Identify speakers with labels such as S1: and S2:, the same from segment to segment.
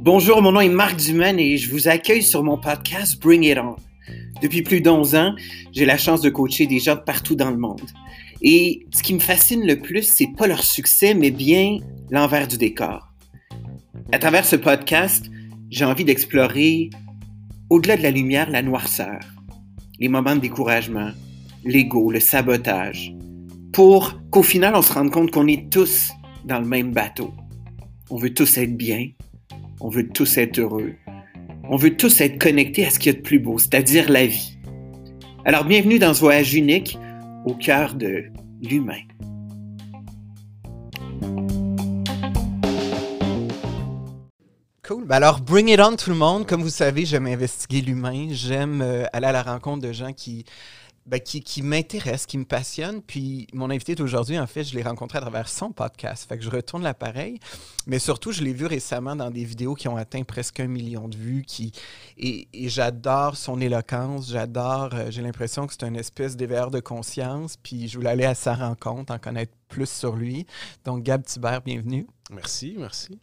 S1: Bonjour, mon nom est Marc Dumaine et je vous accueille sur mon podcast Bring It On. Depuis plus d'11 ans, j'ai la chance de coacher des gens de partout dans le monde. Et ce qui me fascine le plus, c'est pas leur succès, mais bien l'envers du décor. À travers ce podcast, j'ai envie d'explorer, au-delà de la lumière, la noirceur, les moments de découragement, l'ego, le sabotage, pour qu'au final, on se rende compte qu'on est tous dans le même bateau. On veut tous être bien, on veut tous être heureux. On veut tous être connectés à ce qu'il y a de plus beau, c'est-à-dire la vie. Alors bienvenue dans ce voyage unique au cœur de l'humain.
S2: Cool. Ben alors, bring it on tout le monde. Comme vous savez, j'aime investiguer l'humain. J'aime euh, aller à la rencontre de gens qui ben, qui, m'intéresse, qui me passionne. Puis mon invité d'aujourd'hui, en fait, je l'ai rencontré à travers son podcast. Fait que je retourne l'appareil. Mais surtout, je l'ai vu récemment dans des vidéos qui ont atteint presque un million de vues. Qui, et, j'adore son éloquence. J'adore, euh, j'ai l'impression que c'est une espèce d'éveilleur de conscience. Puis je voulais aller à sa rencontre, en connaître plus sur lui. Donc, Gab Thibert, bienvenue.
S3: Merci, merci.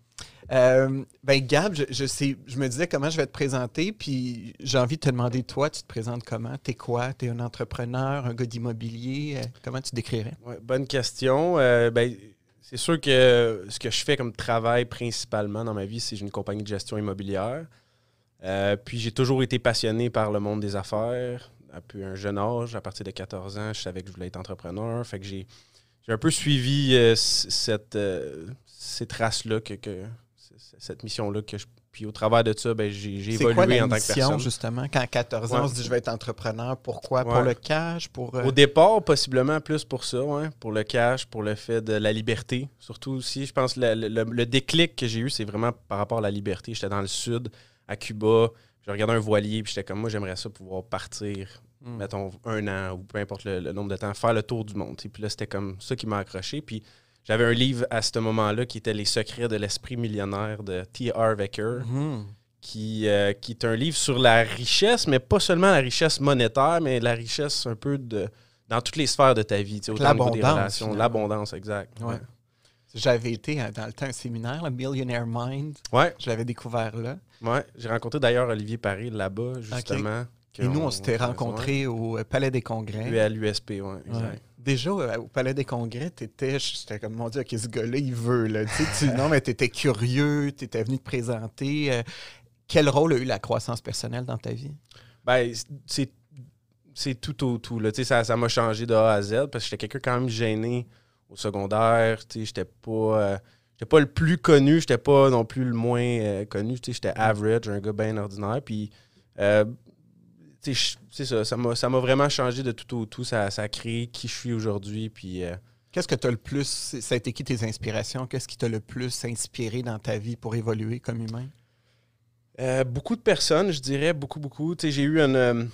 S2: Euh, ben Gab, je, me disais comment je vais te présenter, puis j'ai envie de te demander, toi, tu te présentes comment? T'es quoi? T'es un entrepreneur, un gars d'immobilier? Euh, comment tu te décrirais?
S3: bonne question. Euh, ben, c'est sûr que ce que je fais comme travail principalement dans ma vie, c'est une compagnie de gestion immobilière. puis j'ai toujours été passionné par le monde des affaires. Depuis un jeune âge, à partir de 14 ans, je savais que je voulais être entrepreneur. Fait que j'ai, un peu suivi cette, ces traces-là que cette mission-là que je puis au travers de ça, ben, j'ai évolué en tant que personne.
S2: justement, quand à 14 ans, on se dit je vais être entrepreneur. Pourquoi? Pour le cash? Pour,
S3: euh, Au départ, possiblement plus pour ça, ouais. pour le cash, pour le fait de la liberté. Surtout aussi, je pense le, le, déclic que j'ai eu, c'est vraiment par rapport à la liberté. J'étais dans le sud, à Cuba, je regardais un voilier, puis j'étais comme moi, j'aimerais ça pouvoir partir, hmm. mettons, un an ou peu importe le, nombre de temps, faire le tour du monde. Puis là, c'était comme ça qui m'a accroché. Puis j'avais un livre à ce moment-là qui était Les secrets de l'esprit millionnaire de T. R. Wecker, mhm. qui, euh, qui est un livre sur la richesse, mais pas seulement la richesse monétaire, mais la richesse un peu de dans toutes les sphères de ta vie.
S2: L'abondance.
S3: L'abondance, exact.
S2: J'avais été euh, dans le temps un séminaire, le Millionaire Mind.
S3: Ouais.
S2: Je l'avais découvert là.
S3: Ouais. J'ai rencontré d'ailleurs Olivier Paris là-bas, justement.
S2: Et nous, on, s'était rencontrés au Palais des Congrès.
S3: à l'USP, oui, exact
S2: déjà, euh, au Palais des Congrès, t'étais, j'étais comme, mon Dieu, OK, ce gars-là, il veut, là. tu, non, mais t'étais curieux, t'étais venu te présenter. Euh, quel rôle a eu la croissance personnelle dans ta vie?
S3: Ben, c'est, c'est tout au tout, là. Tu sais, ça, ça m'a changé de A à Z parce que j'étais quelqu'un quand même gêné au secondaire. Tu sais, j'étais pas... Euh, j'étais pas le plus connu, j'étais pas non plus le moins connu. Tu sais, j'étais average, un gars bien ordinaire. Puis c'est ça, ça m'a vraiment changé de tout au tout. Ça, ça a créé qui je suis aujourd'hui. Puis. Euh,
S2: Qu'est-ce que tu as le plus. Ça a été qui tes inspirations? Qu'est-ce qui t'a le plus inspiré dans ta vie pour évoluer comme humain?
S3: Euh, beaucoup de personnes, je dirais, beaucoup, beaucoup. J'ai eu un. Euh,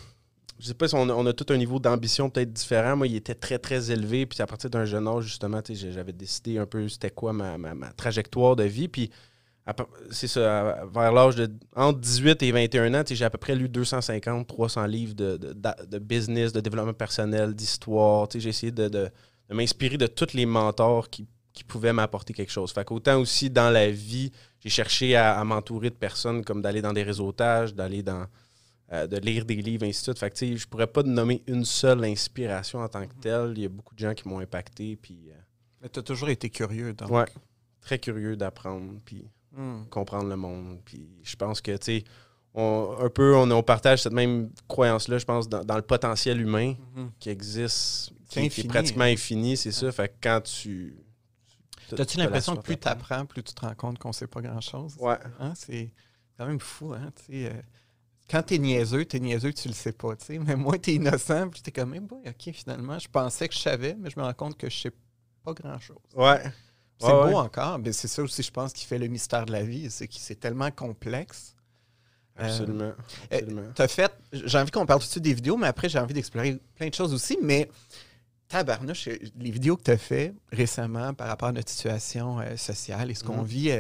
S3: je sais pas si on a, tout un niveau d'ambition peut-être différent. Moi, il était très, très élevé. Puis à partir d'un jeune âge, justement, j'avais décidé un peu c'était quoi ma, ma, ma, trajectoire de vie. Puis c'est ça, vers l'âge de entre 18 et 21 ans, j'ai à peu près lu 250, 300 livres de, business, de développement personnel, d'histoire. J'ai essayé de, m'inspirer de tous les mentors qui, pouvaient m'apporter quelque chose. Fait qu'autant aussi dans la vie, j'ai cherché à, m'entourer de personnes comme d'aller dans des réseautages, d'aller dans. Euh, de lire des livres, ainsi de suite. Fait que, je pourrais pas nommer une seule inspiration en tant que telle. Il y a beaucoup de gens qui m'ont impacté. Puis, euh,
S2: Mais tu as toujours été curieux, donc.
S3: Ouais, très curieux d'apprendre. Puis Hmm. comprendre le monde. Puis je pense que, tu sais, un peu, on, partage cette même croyance-là, je pense, dans, le potentiel humain mhm. qui existe, qui, est pratiquement hein. infini, c'est ça. Fait que quand tu.
S2: As-tu l'impression que plus tu apprends, plus tu te rends compte qu'on sait pas grand-chose?
S3: Ouais.
S2: Hein? C'est quand même fou, hein? Euh, quand t'es niaiseux, t'es niaiseux, tu le sais pas, tu sais. Mais moi, t'es innocent, puis t'es comme, même, eh, OK, finalement, je pensais que je savais, mais je me rends compte que je sais pas grand-chose.
S3: Ouais.
S2: C'est beau encore, mais c'est ça aussi, je pense, qui fait le mystère de la vie. C'est que c'est tellement complexe.
S3: Euh, absolument.
S2: Euh, as fait, j'ai envie qu'on parle tout de suite des vidéos, mais après, j'ai envie d'explorer plein de choses aussi. Mais tabarnouche, les vidéos que tu as fait récemment par rapport à notre situation euh, sociale et ce qu'on mm. vit,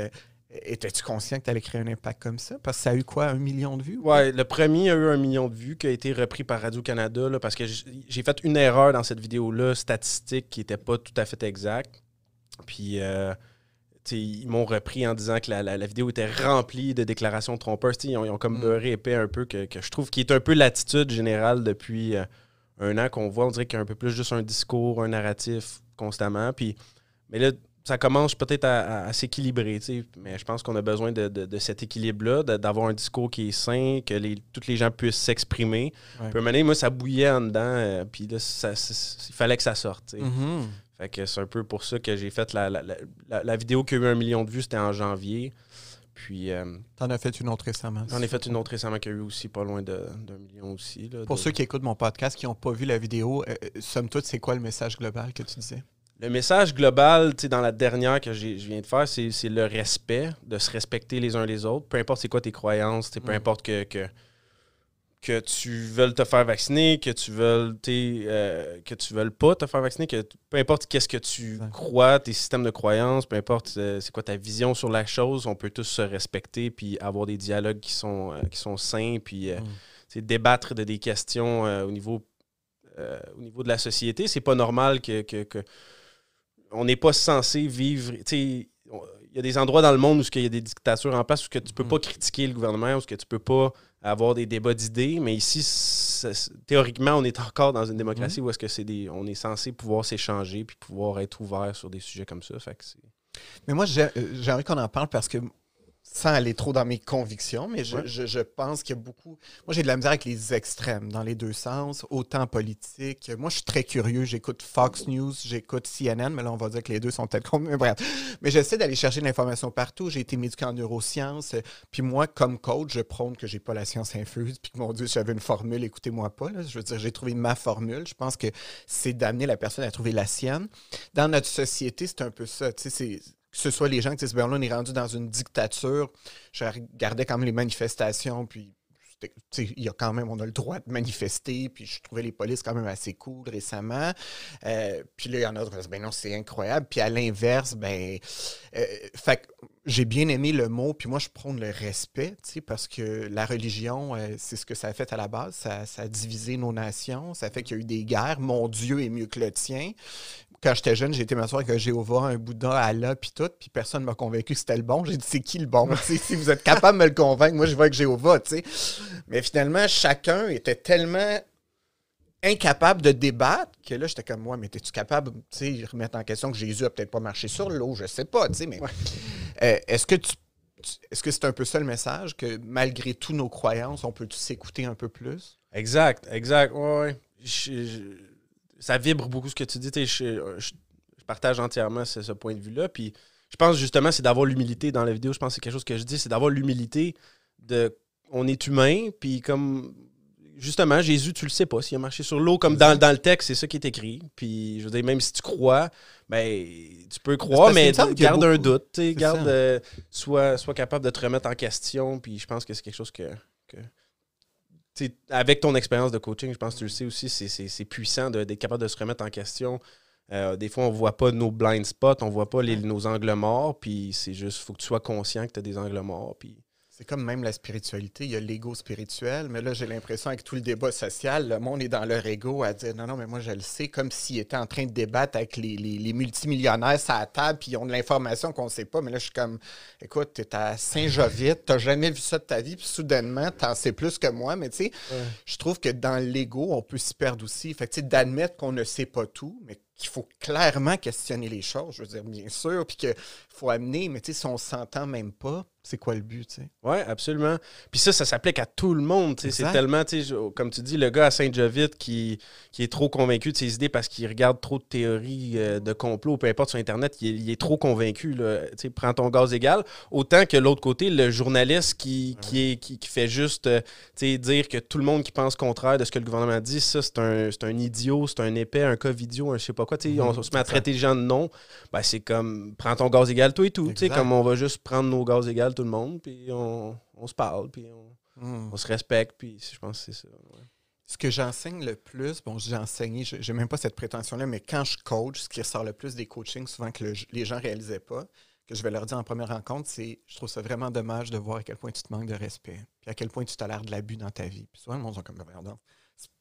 S2: étais-tu conscient que tu allais créer un impact comme ça? Parce que ça a eu quoi, un million de vues?
S3: Oui, le premier a eu un million de vues qui a été repris par Radio-Canada parce que j'ai fait une erreur dans cette vidéo-là, statistique, qui n'était pas tout à fait exacte. Puis, euh, ils m'ont repris en disant que la, la- la vidéo était remplie de déclarations trompeuses. Ils ont, ils ont comme
S2: Mm.
S3: beurré épais un peu, que, que je trouve qui est un peu l'attitude générale depuis euh, un an qu'on voit. On dirait qu'il y a un peu plus juste un discours, un narratif constamment. Puis, mais là, ça commence peut-être à, à- à s'équilibrer, mais je pense qu'on a besoin de, de- de cet équilibre-là, d'avoir un discours qui est sain, que les, tous les gens puissent s'exprimer.
S2: Ouais.
S3: Puis à un moment donné, moi, ça bouillait en dedans, euh, puis là, ça- il fallait que ça sorte. sais. Fait que c'est un peu pour ça que j'ai fait la, la, la- la- vidéo qui a eu un million de vues, c'était en janvier. Puis euh,
S2: T'en as fait une autre récemment.
S3: j'en ai fait une autre récemment qui a eu aussi pas loin d'un million aussi. là,
S2: Pour
S3: de-
S2: ceux qui écoutent mon podcast, qui n'ont pas vu la vidéo, euh, euh, somme toute, c'est quoi le message global que tu disais?
S3: Le message global, tu sais, dans la dernière que je viens de faire, c'est le respect, de se respecter les uns les autres. Peu importe c'est quoi tes croyances, peu
S2: Mm.
S3: importe que, que, que tu veuilles te faire vacciner, que tu veuilles, euh, que tu veuilles pas te faire vacciner, que peu importe qu'est-ce que tu crois, tes systèmes de croyances, peu importe euh, c'est quoi ta vision sur la chose, on peut tous se respecter puis avoir des dialogues qui sont, euh, qui sont sains puis euh,
S2: Mm.
S3: débattre de des questions au niveau au niveau de la société. C'est pas normal que, que- que- on n'est pas censé vivre. tu sais, on- Il y a des endroits dans le monde où il y a des dictatures en place où que tu peux
S2: Mhm.
S3: pas critiquer le gouvernement, où que tu peux pas avoir des débats d'idées, mais ici, théoriquement, on est encore dans une démocratie où est-ce que c'est des, on est censé pouvoir s'échanger puis pouvoir être ouvert sur des sujets comme ça. Fait que c'est-
S2: Mais moi, j'ai euh, j'ai envie qu'on en parle parce que, sans aller trop dans mes convictions, mais je,
S3: Ouais.
S2: je- je pense qu'il y a beaucoup. Moi, j'ai de la misère avec les extrêmes dans les deux sens, autant politique. Moi, je suis très curieux. J'écoute Fox News, j'écoute CNN, mais là, on va dire que les deux sont peut-être. Mais bref. Mais j'essaie d'aller chercher de l'information partout. J'ai été médiqué en neurosciences. Puis moi, comme coach, je prône que j'ai pas la science infuse. Puis que, mon Dieu, si j'avais une formule, écoutez-moi pas. là. Je veux dire, j'ai trouvé ma formule. Je pense que c'est d'amener la personne à trouver la sienne. Dans notre société, c'est un peu ça. Tu sais, c'est ce soit les gens qui disent, ben là, on est rendu dans une dictature. Je regardais quand même les manifestations, puis il y a quand même, on a le droit de manifester, puis je trouvais les polices quand même assez cool récemment. Euh, puis là, il y en a d'autres qui ben non, c'est incroyable. Puis à l'inverse, ben, euh, j'ai bien aimé le mot, puis moi, je prône le respect, parce que la religion, euh, c'est ce que ça a fait à la base. Ça, ça a divisé nos nations, ça fait qu'il y a eu des guerres. Mon Dieu est mieux que le tien quand j'étais jeune, j'ai été m'asseoir avec un Jéhovah, un Bouddha, Allah, puis tout, puis personne ne m'a convaincu que c'était le bon. J'ai dit, c'est qui le bon? Si vous êtes capable de me le convaincre, moi, je vais avec Jéhovah, tu sais. Mais finalement, chacun était tellement incapable de débattre que là, j'étais comme moi, mais es-tu capable, tu sais, de remettre en question que Jésus a peut-être pas marché sur l'eau, je sais pas, tu sais, mais euh, est-ce que tu tu- est-ce que c'est un peu ça le message, que malgré tous nos croyances, on peut s'écouter un peu plus?
S3: Exact, exact. Ouais, ouais. Je- je- ça vibre beaucoup ce que tu dis. tu sais, Je, je- je partage entièrement ce, ce point de vue-là. Puis je pense justement, c'est d'avoir l'humilité dans la vidéo. Je pense que c'est quelque chose que je dis, c'est d'avoir l'humilité de. On est humain, puis comme. Justement, Jésus, tu le sais pas s'il a marché sur l'eau, comme dans, dans le texte, c'est ça qui est écrit. Puis, je veux dire, même si tu crois, ben, tu peux croire, mais garde un doute, garde, euh, sois, sois capable de te remettre en question. Puis, je pense que c'est quelque chose que, que avec ton expérience de coaching, je pense que tu le sais aussi, c'est- puissant d'être capable de se remettre en question. Euh, des fois, on voit pas nos blind spots, on voit pas les- nos angles morts, puis c'est juste, faut que tu sois conscient que tu as des angles morts. Puis...
S2: C'est comme même la spiritualité, il y a l'ego spirituel, mais là, j'ai l'impression avec tout le débat social, le monde est dans leur ego à dire non, non, mais moi, je le sais, comme s'ils étaient en train de débattre avec les, les- les multimillionnaires à la table, puis ils ont de l'information qu'on ne sait pas. Mais là, je suis comme, écoute, tu es à Saint-Jovite, tu jamais vu ça de ta vie, puis soudainement, tu en sais plus que moi. Mais tu sais, je trouve que dans l'ego, on peut s'y perdre aussi. Fait que, tu sais, d'admettre qu'on ne sait pas tout, mais qu'il faut clairement questionner les choses, je veux dire, bien sûr, puis qu'il faut amener, mais tu sais, si on s'entend même pas, c'est quoi le but, tu sais?
S3: Oui, absolument. Puis ça, ça s'applique à tout le monde. tu sais. C'est tellement, tu sais, comme tu dis, le gars à Saint-Jovite qui, qui est trop convaincu de ses idées parce qu'il regarde trop de théories euh, de complot, peu importe sur Internet, il est, il est trop convaincu. Là. Tu sais, prends ton gaz égal. Autant que l'autre côté, le journaliste qui, qui, est, qui, qui fait juste euh, tu sais, dire que tout le monde qui pense contraire de ce que le gouvernement dit, ça, c'est un, c'est un idiot, c'est un épais, un cas idiot, un je sais pas quoi. tu sais, on,
S2: Mhm,
S3: se met à traiter les gens de non. Ben, c'est comme, prends ton gaz égal, toi et tout. Tu sais, comme on va juste prendre nos gaz égales, tout le monde, puis on, on se parle, puis on,
S2: Hmm.
S3: on se respecte, puis je pense que c'est ça. ouais.
S2: Ce que j'enseigne le plus, bon, j'ai enseigné, je n'ai même pas cette prétention-là, mais quand je coach, ce qui ressort le plus des coachings, souvent que le- les gens ne réalisaient pas, que je vais leur dire en première rencontre, c'est je trouve ça vraiment dommage de voir à quel point tu te manques de respect, puis à quel point tu tolères de l'abus dans ta vie. Puis souvent, le monde sont comme,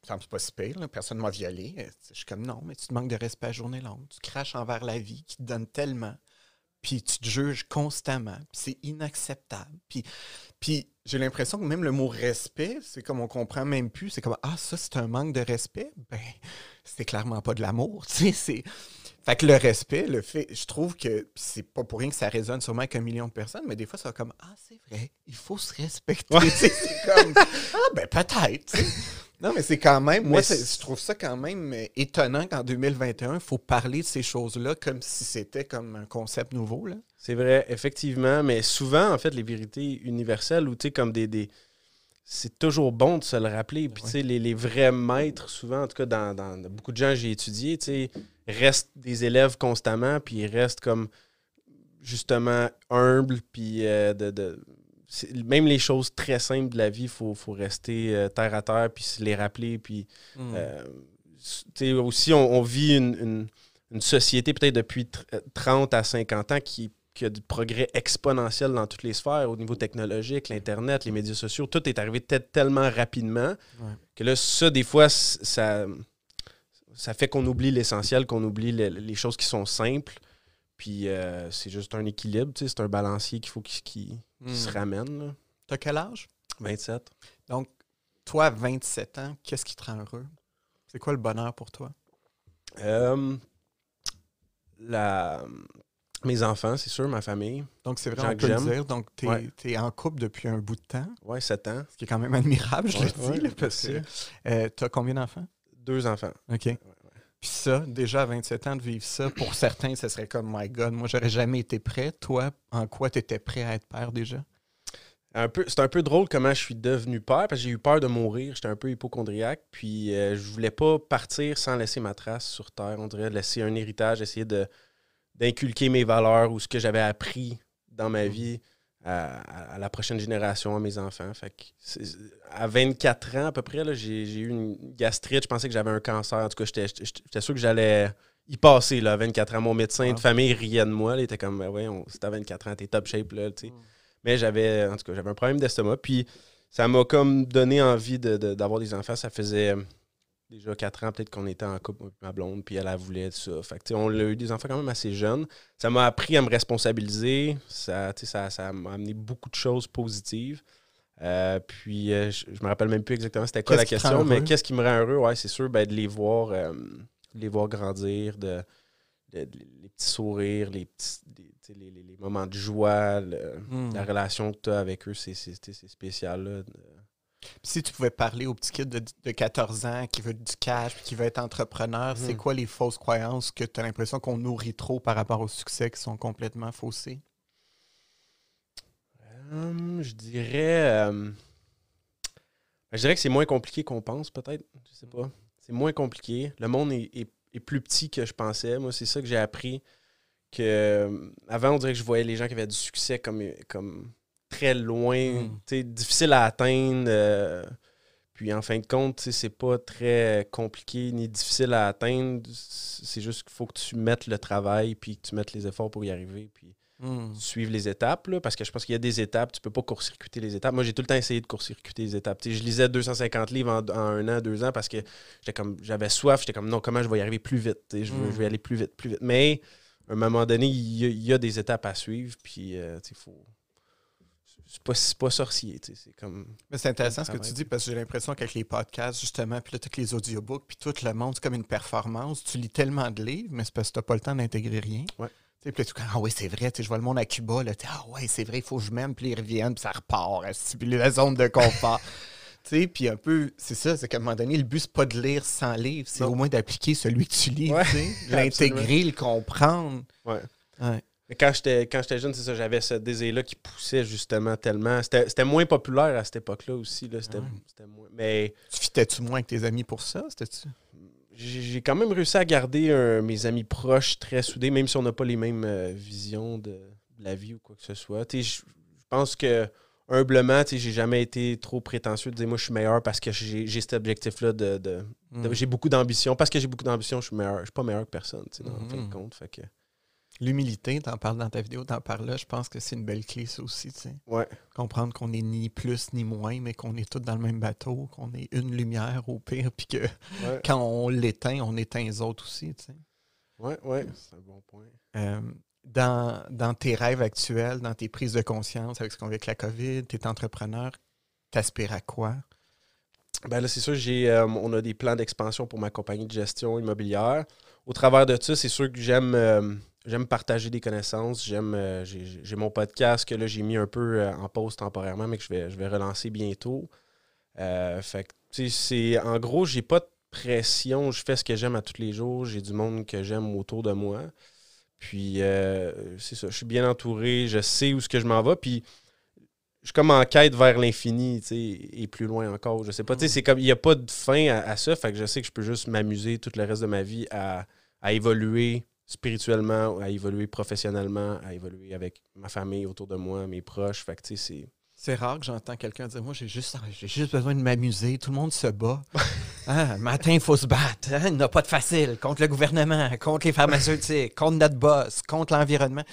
S2: Donc, c'est pas si pire, là, personne m'a violé. Euh, Je suis comme non, mais tu te manques de respect à journée longue. Tu craches envers la vie qui te donne tellement. Puis tu te juges constamment. Puis c'est inacceptable. Puis, puis j'ai l'impression que même le mot respect, c'est comme on comprend même plus. C'est comme Ah, ça, c'est un manque de respect? Ben, c'est clairement pas de l'amour. Tu sais, c'est. Fait que le respect, le fait, je trouve que c'est pas pour rien que ça résonne sûrement avec un million de personnes, mais des fois, ça va comme Ah, c'est vrai, il faut se respecter. C'est comme Ah, ben peut-être. Non, mais c'est quand même, moi, je trouve ça quand même euh, étonnant qu'en 2021, il faut parler de ces choses-là comme si c'était comme un concept nouveau. Là.
S3: C'est vrai, effectivement, mais souvent, en fait, les vérités universelles, ou tu sais, comme des. des- c'est toujours bon de se le rappeler. Puis, tu sais, les, les vrais maîtres, souvent, en tout cas, dans, dans beaucoup de gens que j'ai étudiés, tu sais, restent des élèves constamment, puis ils restent comme, justement, humbles, puis euh, de. Même les choses très simples de la vie, il faut, faut rester euh, terre à terre, puis se les rappeler, puis euh, tu sais, aussi, on, on vit une, une- une société peut-être depuis tr- euh, 30 à 50 ans qui, qui a du progrès exponentiel dans toutes les sphères, au niveau technologique, l'Internet, les médias sociaux, tout est arrivé tellement rapidement
S2: Ouais.
S3: que là, ça, des fois, ça, ça fait qu'on oublie l'essentiel, qu'on oublie le- les choses qui sont simples. Puis euh, c'est juste un équilibre, c'est un balancier qu'il faut qu'il se ramène. là.
S2: T'as quel âge?
S3: 27.
S2: Donc, toi, à 27 ans, qu'est-ce qui te rend heureux? C'est quoi le bonheur pour toi?
S3: Euh, la... Mes enfants, c'est sûr, ma famille.
S2: Donc, c'est vrai,
S3: Gens
S2: on peut le dire. Donc, tu es,
S3: Ouais.
S2: en couple depuis un bout de temps,
S3: Ouais, 7 ans.
S2: ce qui est quand même admirable, je
S3: Ouais,
S2: le dis.
S3: ouais,
S2: là, parce que
S3: merci.
S2: tu as combien d'enfants?
S3: Deux enfants.
S2: OK. Puis ça, déjà à 27 ans, de vivre ça, pour certains, ce serait comme, my God, moi, j'aurais jamais été prêt. Toi, en quoi tu étais prêt à être père déjà?
S3: Un peu, c'est un peu drôle comment je suis devenu père parce que j'ai eu peur de mourir. J'étais un peu hypochondriaque. Puis euh, je voulais pas partir sans laisser ma trace sur Terre. On dirait laisser un héritage, essayer de, d'inculquer mes valeurs ou ce que j'avais appris dans ma vie à, la prochaine génération, à mes enfants. Fait que à 24 ans à peu près, j'ai, eu une gastrite. Je pensais que j'avais un cancer. En tout cas, j'étais, sûr que j'allais y passer là, à 24 ans. Mon médecin de famille riait de moi. là. Il était comme, ouais, on, si t'as 24 ans, t'es top shape. Là, sais. Mais j'avais, en tout cas, j'avais un problème d'estomac. Puis ça m'a comme donné envie de- de- d'avoir des enfants. Ça faisait déjà quatre ans peut-être qu'on était en couple, et ma blonde, puis elle, elle voulait ça. Fait que, tu sais, on a eu des enfants quand même assez jeunes. Ça m'a appris à me responsabiliser. Ça, ça, ça m'a amené beaucoup de choses positives. Euh, puis euh, je, je me rappelle même plus exactement c'était quoi la question, mais qu'est-ce qui me rend heureux? Ouais, c'est sûr ben, de les voir, euh, de les voir grandir, de, de- de- les petits sourires, les, petits, les, les- les moments de joie, le-
S2: Hmm.
S3: la relation que tu as avec eux, c'est spécial. là.
S2: Si tu pouvais parler au petit kid de, de 14 ans qui veut du cash qui veut être entrepreneur, c'est
S3: Mhm.
S2: quoi les fausses croyances que tu as l'impression qu'on nourrit trop par rapport au succès qui sont complètement faussées?
S3: Hum, je dirais. euh, ben, je dirais que c'est moins compliqué qu'on pense, peut-être. Je sais pas. C'est moins compliqué. Le monde est, est- est plus petit que je pensais. Moi, c'est ça que j'ai appris. Que, euh, avant, on dirait que je voyais les gens qui avaient du succès comme, comme très loin,
S2: Mm.
S3: sais, difficile à atteindre. euh, puis en fin de compte, c'est pas très compliqué ni difficile à atteindre. C'est juste qu'il faut que tu mettes le travail puis que tu mettes les efforts pour y arriver. Puis
S2: Hmm.
S3: suivre les étapes, là, parce que je pense qu'il y a des étapes, tu peux pas court-circuiter les étapes. Moi, j'ai tout le temps essayé de court-circuiter les étapes. Je lisais 250 livres en, en un an, deux ans, parce que j'étais comme j'avais soif, j'étais comme non, comment je vais y arriver plus vite? Je, veux-
S2: Mm.
S3: je vais aller plus vite, plus vite. Mais à un moment donné, il y a, il y a des étapes à suivre, puis euh, sais, faut. C'est pas, c'est pas sorcier, tu sais, c'est comme.
S2: Mais c'est intéressant ce que tu dis parce que j'ai l'impression qu'avec les podcasts, justement, puis là, tous les audiobooks, puis tout le monde, c'est comme une performance. Tu lis tellement de livres, mais c'est parce que tu n'as pas le temps d'intégrer rien.
S3: Ouais.
S2: Tu sais, Puis là, tu ah oui, c'est vrai, tu je vois le monde à Cuba, là, tu ah ouais, c'est vrai, il faut que je m'aime, puis ils reviennent, puis ça repart, puis la zone de confort. tu sais, puis un peu, c'est ça, c'est qu'à un moment donné, le but, c'est pas de lire 100 livres, c'est au moins d'appliquer celui que tu lis,
S3: Ouais,
S2: l'intégrer, le comprendre.
S3: Ouais.
S2: Ouais.
S3: Quand j'étais quand j'étais jeune, c'est ça, j'avais ce désir-là qui poussait justement tellement. C'était c'était moins populaire à cette époque-là aussi. Là. C'était
S2: ouais.
S3: c'était moins. Mais
S2: Tu fitais-tu moins avec tes amis pour ça? C'était-tu?
S3: j'ai j'ai quand même réussi à garder un- mes amis proches très soudés, même si on n'a pas les mêmes euh, visions de, de la vie ou quoi que ce soit. Je pense que humblement, tu sais, j'ai jamais été trop prétentieux de dire moi je suis meilleur parce que j'ai j'ai cet objectif-là de. de- de-
S2: Hmm.
S3: J'ai beaucoup d'ambition. Parce que j'ai beaucoup d'ambition, je suis meilleur. Je suis pas meilleur que personne, tu sais, dans le fin
S2: Mhm.
S3: de compte. Fait que,
S2: L'humilité, t'en parles dans ta vidéo, t'en parles là, je pense que c'est une belle clé, ça aussi, tu sais.
S3: Ouais.
S2: Comprendre qu'on est ni plus ni moins, mais qu'on est tous dans le même bateau, qu'on est une lumière au pire, puis que
S3: Ouais,
S2: quand on l'éteint, on éteint les autres aussi, tu sais.
S3: ouais, ouais, c'est un bon point.
S2: Euh, dans, dans tes rêves actuels, dans tes prises de conscience avec ce qu'on vit avec la COVID, tu es entrepreneur, t'aspires à quoi?
S3: Ben là, c'est sûr, j'ai, euh, on a des plans d'expansion pour ma compagnie de gestion immobilière. Au travers de ça, c'est sûr que j'aime, euh, j'aime partager des connaissances. J'aime, euh, j'ai, mon podcast que là, j'ai mis un peu euh, en pause temporairement, mais que je vais, je vais relancer bientôt. Euh, fait que, c'est, en gros, j'ai pas de pression. Je fais ce que j'aime à tous les jours. J'ai du monde que j'aime autour de moi. Puis, c'est ça, je suis bien entouré. Je sais où ce que je m'en vais. Puis, je suis comme en quête vers l'infini, tu sais, et plus loin encore. Je sais pas, tu sais, c'est comme, il n'y a pas de fin à, à ça, fait que je sais que je peux juste m'amuser tout le reste de ma vie à, à évoluer spirituellement, à évoluer professionnellement, à évoluer avec ma famille autour de moi, mes proches, fait que, c'est...
S2: C'est rare que j'entends quelqu'un dire Moi, j'ai juste, j'ai juste besoin de m'amuser. Tout le monde se bat. Ah, matin, il faut se battre. Hein, Il n'y a pas de facile. Contre le gouvernement, contre les pharmaceutiques, contre notre boss, contre l'environnement.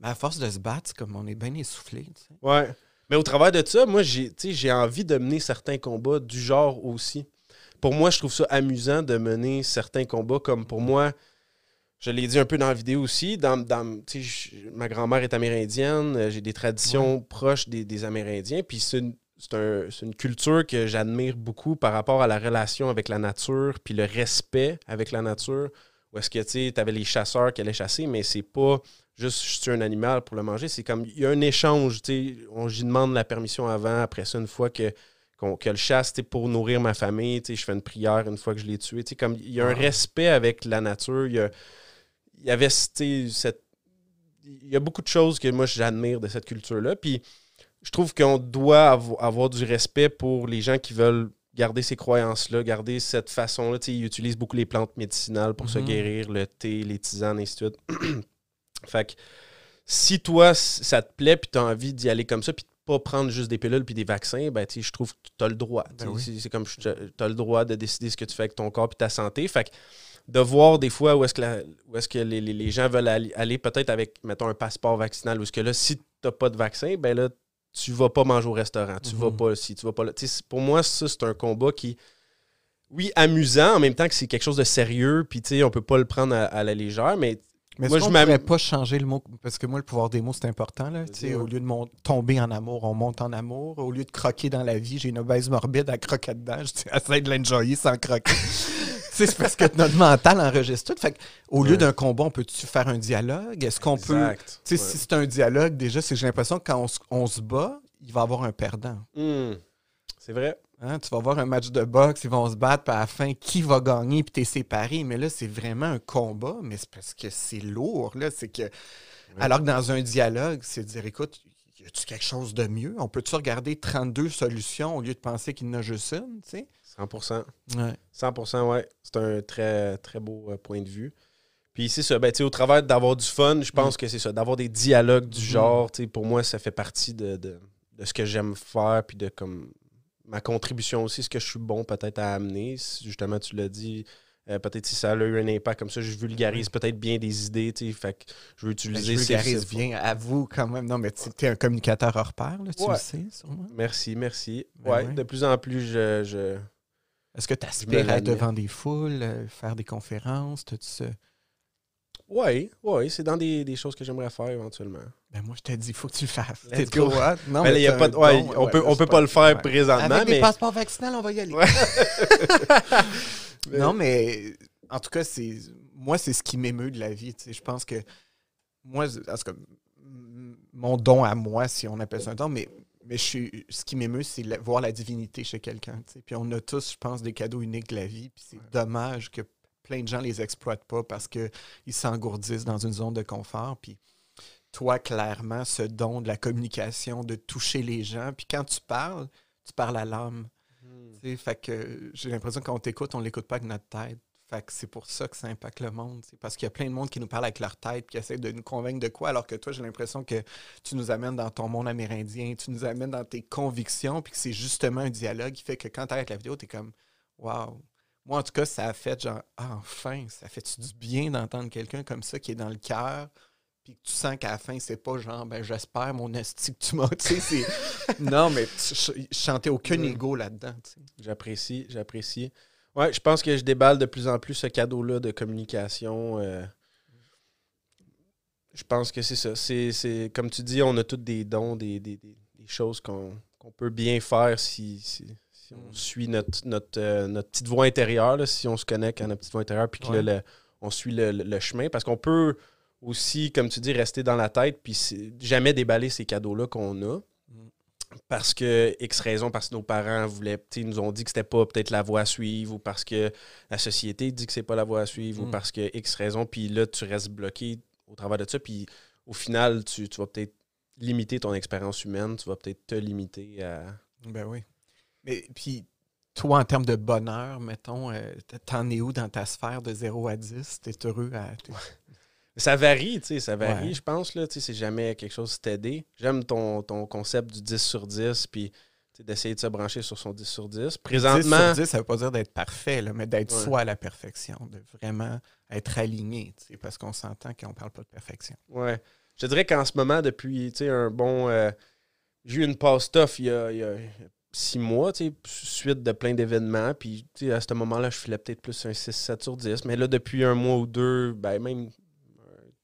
S2: Mais à force de se battre, c'est comme on est bien essoufflé.
S3: Ouais. Mais au travers de ça, moi, j'ai, j'ai envie de mener certains combats du genre aussi. Pour moi, je trouve ça amusant de mener certains combats comme pour moi, je l'ai dit un peu dans la vidéo aussi, dans, dans- je- ma grand-mère est amérindienne, euh, j'ai des traditions proches des, des Amérindiens, puis c'est une, c'est un- c'est une culture que j'admire beaucoup par rapport à la relation avec la nature, puis le respect avec la nature, où est-ce que, tu sais, avais les chasseurs qui allaient chasser, mais c'est pas juste je tue un animal pour le manger. C'est comme il y a un échange. tu sais, On j'y demande la permission avant. Après ça, une fois que, qu'on- que le chasse pour nourrir ma famille, je fais une prière une fois que je l'ai tué. Comme il y a un
S2: Ah.
S3: respect avec la nature. Il y, a- il y avait cette. Il y a beaucoup de choses que moi j'admire de cette culture-là. Puis je trouve qu'on doit avo- avoir du respect pour les gens qui veulent garder ces croyances-là, garder cette façon-là. Ils utilisent beaucoup les plantes médicinales pour se
S2: Mhm.
S3: guérir, le thé, les tisanes, et ainsi de suite. fait que si toi, ça te plaît, puis tu as envie d'y aller comme ça, puis de pas prendre juste des pilules puis des vaccins, ben, je trouve que tu as le droit.
S2: Ben oui.
S3: C'est comme tu as le droit de décider ce que tu fais avec ton corps puis ta santé. Fait que de voir des fois où est-ce que, la- où est-ce que les, les- les gens veulent aller, aller peut-être avec, mettons, un passeport vaccinal, où est-ce que là, si tu n'as pas de vaccin, ben là, tu vas pas manger au restaurant, tu vas
S2: Mhm.
S3: pas si tu vas pas là. Pour moi, ça, c'est un combat qui, oui, amusant, en même temps que c'est quelque chose de sérieux, puis tu sais, on peut pas le prendre à, à la légère, mais
S2: Mais
S3: Moi, je
S2: pourrait pas changer le mot? Parce que moi, le pouvoir des mots, c'est important. Là, Au lieu de mon- tomber en amour, on monte en amour. Au lieu de croquer dans la vie, j'ai une obèse morbide à croquer dedans. Je dis, essaye de l'enjoyer sans croquer. C'est parce que notre mental enregistre tout. Fait que, au lieu d'un combat, on peut-tu faire un dialogue? Est-ce qu'on peut. Si c'est un dialogue, déjà, c'est que j'ai l'impression que quand on, se- on se bat, il va y avoir un perdant.
S3: Hmm. C'est vrai.
S2: Hein, Tu vas voir un match de boxe, ils vont se battre, puis à la fin, qui va gagner, puis t'es séparé. Mais là, c'est vraiment un combat, mais c'est parce que c'est lourd. Là, c'est que... Alors que dans un dialogue, c'est de dire, écoute, y a-tu quelque chose de mieux? On peut-tu regarder 32 solutions au lieu de penser qu'il y en a juste une, tu sais?
S3: 100%.
S2: Ouais.
S3: 100%, ouais. C'est un très, très beau euh, point de vue. Puis c'est ça, ben, au travers d'avoir du fun, je pense que c'est ça, d'avoir des dialogues du
S2: Mhm.
S3: genre, pour moi, ça fait partie de, de, de ce que j'aime faire, puis de comme ma contribution aussi, ce que je suis bon peut-être à amener. Justement, tu l'as dit, euh, peut-être si ça a eu un impact comme ça, je vulgarise peut-être bien des idées, tu sais, fait que je veux
S2: Ben,
S3: utiliser
S2: je
S3: ces-
S2: vulgarise
S3: ces-
S2: bien à vous quand même. Non, mais tu es un communicateur hors pair, là, tu
S3: Ouais.
S2: le sais, sûrement.
S3: Merci, merci.
S2: Ben
S3: ouais,
S2: ouais.
S3: de plus en plus, je... je...
S2: Est-ce que tu aspires à être devant des foules, euh, faire des conférences, tout ça?
S3: Ouais, ouais, c'est dans des, des choses que j'aimerais faire éventuellement.
S2: Ben moi, je t'ai dit, il faut que tu le fasses.
S3: Let's
S2: T'es
S3: go.
S2: trop hot. Non,
S3: Mais là,
S2: mais
S3: y a pas de- ouais, on peut, on peut pas le faire
S2: ouais.
S3: présentement,
S2: Avec
S3: mais...
S2: des passeports vaccinaux, on va y aller.
S3: Ouais.
S2: Non, mais en tout cas, c'est moi, c'est ce qui m'émeut de la vie. tu sais. Je pense que moi, en tout cas, m- mon don à moi, si on appelle ça un don, mais, mais je suis, ce qui m'émeut, c'est voir la divinité chez quelqu'un. tu sais. Puis on a tous, je pense, des cadeaux uniques de la vie. Puis c'est dommage que plein de gens les exploitent pas parce qu'ils s'engourdissent dans une zone de confort. Puis toi, clairement, ce don de la communication, de toucher les gens. Puis quand tu parles, tu parles à l'âme. Sais, Fait que j'ai l'impression que quand on t'écoute, on l'écoute pas avec notre tête. Fait que c'est pour ça que ça impacte le monde. c'est Parce qu'il y a plein de monde qui nous parle avec leur tête qui essaie de nous convaincre de quoi, alors que toi, j'ai l'impression que tu nous amènes dans ton monde amérindien, tu nous amènes dans tes convictions, puis que c'est justement un dialogue qui fait que quand tu arrêtes la vidéo, tu es comme Waouh! Moi, en tout cas, ça a fait genre Ah, enfin, ça fait du bien d'entendre quelqu'un comme ça qui est dans le cœur, puis que tu sens qu'à la fin, c'est pas genre, ben j'espère mon esti que tu m'as. tu sais, c'est- non, mais je aucun
S3: Mm.
S2: ego là-dedans.
S3: J'apprécie, j'apprécie. Ouais, je pense que je déballe de plus en plus ce cadeau-là de communication. euh, je pense que c'est ça. C'est, comme tu dis, on a tous des dons, des, des- des- choses qu'on, peut bien faire si, si, si on suit notre, notre, euh, notre petite voie intérieure, là, si on se connecte à notre petite voie intérieure, puis que là,
S2: Ouais.
S3: le- on suit le, le- le chemin. Parce qu'on peut aussi, comme tu dis, rester dans la tête, puis jamais déballer ces cadeaux-là qu'on a
S2: Mm.
S3: parce que X raison, parce que nos parents voulaient, nous ont dit que c'était pas peut-être la voie à suivre, ou parce que la société dit que c'est pas la voie à suivre, ou
S2: Mm.
S3: parce que X raison, puis là, tu restes bloqué au travers de ça, puis au final, tu, tu vas peut-être limiter ton expérience humaine, tu vas peut-être te limiter à.
S2: Ben oui. Mais puis, toi, en termes de bonheur, mettons, euh, t'en es où dans ta sphère de 0 à 10? T'es heureux à. t'es-
S3: Ça varie, tu sais, ça varie,
S2: Ouais.
S3: je pense, là, tu sais, c'est jamais quelque chose steady. J'aime ton, ton concept du 10 sur 10, puis tu sais, d'essayer de se brancher sur son 10 sur 10.
S2: 10
S3: Présentement,
S2: sur 10, ça veut pas dire d'être parfait, là, mais d'être
S3: Ouais.
S2: soi à la perfection, de vraiment être aligné, tu sais, parce qu'on s'entend qu'on parle pas de perfection.
S3: Ouais. Je dirais qu'en ce moment, depuis tu sais, un bon. euh, j'ai eu une passe tough il y a, il y a six mois, tu sais, suite de plein d'événements. Puis tu sais, à ce moment-là, je filais peut-être plus un 6-7 sur 10. Mais là, depuis un mois ou deux, ben même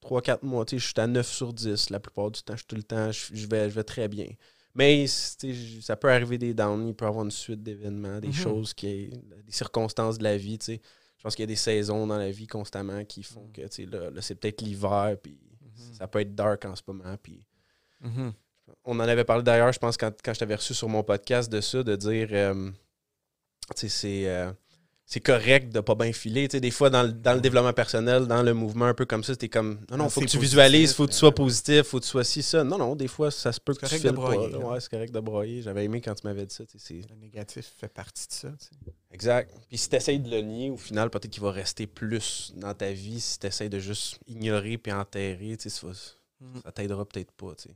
S3: 3-4 mois, tu sais, je suis à 9 sur 10 la plupart du temps. Je suis tout le temps, je, vais, je vais très bien. Mais tu sais, ça peut arriver des downs, il peut y avoir une suite d'événements, des
S2: Mhm.
S3: choses, qui, des circonstances de la vie. tu sais. Je pense qu'il y a des saisons dans la vie constamment qui font que tu sais, là, là, c'est peut-être l'hiver, puis ça peut être dark en ce moment. Puis
S2: Mhm.
S3: On en avait parlé d'ailleurs, je pense, quand, quand je t'avais reçu sur mon podcast de ça, de dire, euh, tu sais, c'est, euh, c'est correct de pas bien filer. Tu sais, des fois, dans le, dans le développement personnel, dans le mouvement un peu comme ça, c'était comme, non, non,
S2: Ah,
S3: faut que tu
S2: positif,
S3: visualises, faut que tu sois positif, faut que tu sois ci, ça. Non, non, des fois, ça se peut que tu
S2: de broyer,
S3: pas.
S2: là.
S3: Ouais, c'est correct de broyer. J'avais aimé quand tu m'avais dit ça. tu sais, c'est-
S2: Le négatif fait partie de ça. tu sais.
S3: Exact. Puis si tu essayes de le nier, au final, peut-être qu'il va rester plus dans ta vie si tu essayes de juste ignorer puis enterrer. tu sais, Ça,
S2: Mhm.
S3: ça t'aidera peut-être pas. tu sais.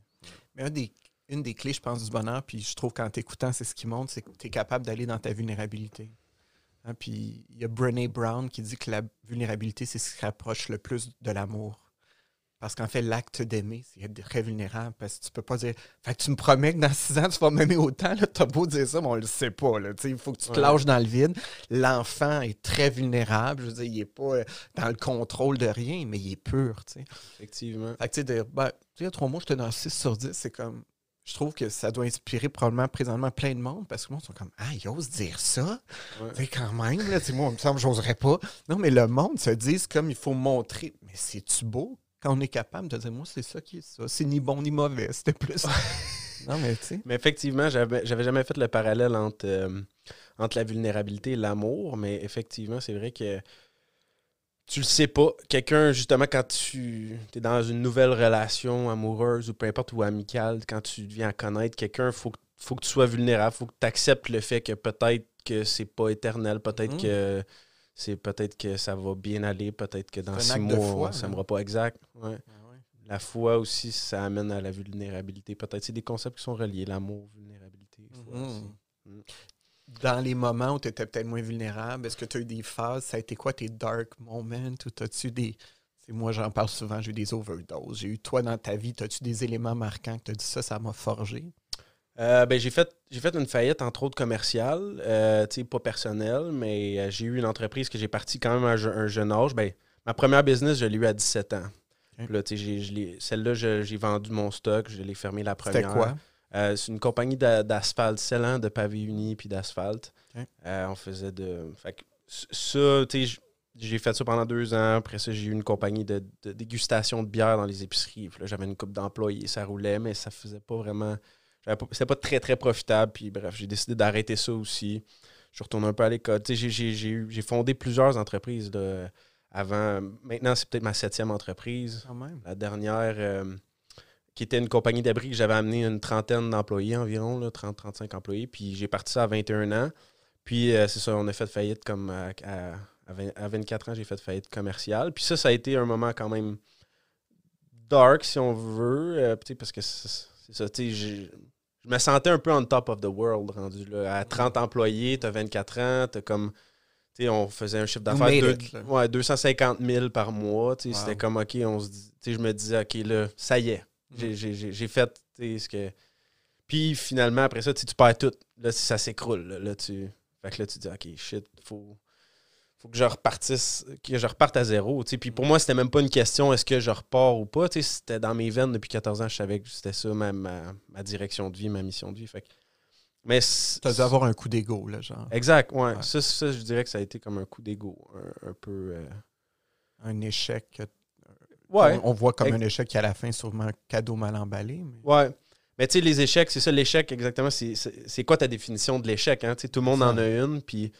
S2: Mais une des clés, je pense, du bonheur, puis je trouve qu'en t'écoutant, c'est ce qui montre, c'est que tu es capable d'aller dans ta vulnérabilité. Hein, puis il y a Brené Brown qui dit que la vulnérabilité, c'est ce qui rapproche le plus de l'amour. Parce qu'en fait, l'acte d'aimer, c'est être très vulnérable. Parce que tu peux pas dire. Fait que tu me promets que dans six ans, tu vas m'aimer autant. T'as beau dire ça, mais on le sait pas. là. Il faut que tu te
S3: Ouais.
S2: lâches dans le vide. L'enfant est très vulnérable. Je veux dire, il est pas euh, dans le contrôle de rien, mais il est pur.
S3: Effectivement.
S2: Fait que, tu sais, ben, tu sais, il y a trois mois, j'étais dans 6 sur 10. C'est comme. Je trouve que ça doit inspirer probablement présentement plein de monde parce que le monde sont comme Ah, il ose dire ça?
S3: Ouais.
S2: Quand même, là, moi, il me semble que j'oserais pas. Non, mais le monde se dit comme il faut montrer. Mais c'est-tu beau? Quand on est capable de dire Moi, c'est ça qui est ça. C'est ni bon ni mauvais. C'était plus. non, mais tu sais.
S3: Mais effectivement, j'avais j'avais jamais fait le parallèle entre, euh, entre la vulnérabilité et l'amour, mais effectivement, c'est vrai que tu le sais pas. Quelqu'un, justement, quand tu es dans une nouvelle relation amoureuse ou peu importe ou amicale, quand tu viens à connaître quelqu'un, il faut, que- faut que tu sois vulnérable, faut que tu acceptes le fait que peut-être que c'est pas éternel, peut-être
S2: Mhm.
S3: que c'est peut-être que ça va bien aller, peut-être que dans six mois,
S2: foi,
S3: ça
S2: là.
S3: m'aura pas exact. Ouais. La foi aussi, ça amène à la vulnérabilité. Peut-être c'est des concepts qui sont reliés, l'amour, vulnérabilité. foi
S2: Mhm.
S3: aussi. Mm.
S2: Dans les moments où tu étais peut-être moins vulnérable, est-ce que tu as eu des phases Ça a été quoi tes dark moments Ou as-tu des. moi, j'en parle souvent, j'ai eu des overdoses. J'ai eu toi dans ta vie, as-tu des éléments marquants que tu as dit ça, ça m'a forgé?
S3: Euh, ben, j'ai fait j'ai fait une faillite entre autres commerciale, euh, pas personnelle, mais euh, j'ai eu une entreprise que j'ai partie quand même à un, je- un jeune âge. Ben, ma première business, je l'ai eu à 17 ans. Celle-là, j'ai vendu mon stock, je l'ai fermé la première.
S2: C'était quoi
S3: c'est une compagnie d'a- d'asphalte scellant, de pavés unis puis d'asphalte. On faisait de. Fait que ça, tu sais, j- j'ai fait ça pendant deux ans. Après ça, j'ai eu une compagnie de, de dégustation de bière dans les épiceries. J'avais une coupe d'employés, ça roulait, mais ça faisait pas vraiment. C'était pas très, très profitable. Puis bref, j'ai décidé d'arrêter ça aussi. Je suis retourné un peu à l'école. J'ai- fondé plusieurs entreprises avant. Maintenant, c'est peut-être ma septième entreprise.
S2: Quand même.
S3: La dernière, euh, qui était une compagnie d'abri que j'avais amené une trentaine d'employés environ, 30-35 employés. Puis j'ai parti ça à 21 ans. Puis euh, c'est ça, on a fait faillite comme à, à- à 20 à 24 ans, j'ai fait faillite commerciale. Puis ça, ça a été un moment quand même dark, si on veut. euh, parce que c'est ça, tu sais, je me sentais un peu on top of the world rendu là. À 30 employés, t'as 24 ans, t'as comme. tu sais, on faisait un chiffre d'affaires de ouais, 250 000 par mois.
S2: Wow.
S3: C'était comme, OK, on se dit, je me disais, OK, là, ça y est.
S2: Mm.
S3: J'ai- fait ce que. Puis finalement, après ça, tu perds tout. Là, ça s'écroule. Là, Là, tu... Fait que là, tu dis, OK, shit, faut, faut que je repartisse, que je reparte à zéro. Puis pour moi, c'était même pas une question est-ce que je repars ou pas. C'était dans mes veines depuis 14 ans. Je savais que c'était ça ma, ma, ma direction de vie, ma mission de vie. Fait que- Mais
S2: T'as dû avoir un coup d'ego, là, genre.
S3: Exact, ouais.
S2: Ouais.
S3: Ça, ça, je dirais que ça a été comme un coup d'ego. Un, un peu. euh,
S2: Un échec. que-
S3: Ouais.
S2: On, on voit comme
S3: Ex-
S2: un échec qui, à la fin, sûrement un cadeau mal emballé. Mais...
S3: Ouais. Mais tu sais, les échecs, c'est ça, l'échec, exactement. C'est quoi ta définition de l'échec? Hein? Tout le monde en a une, puis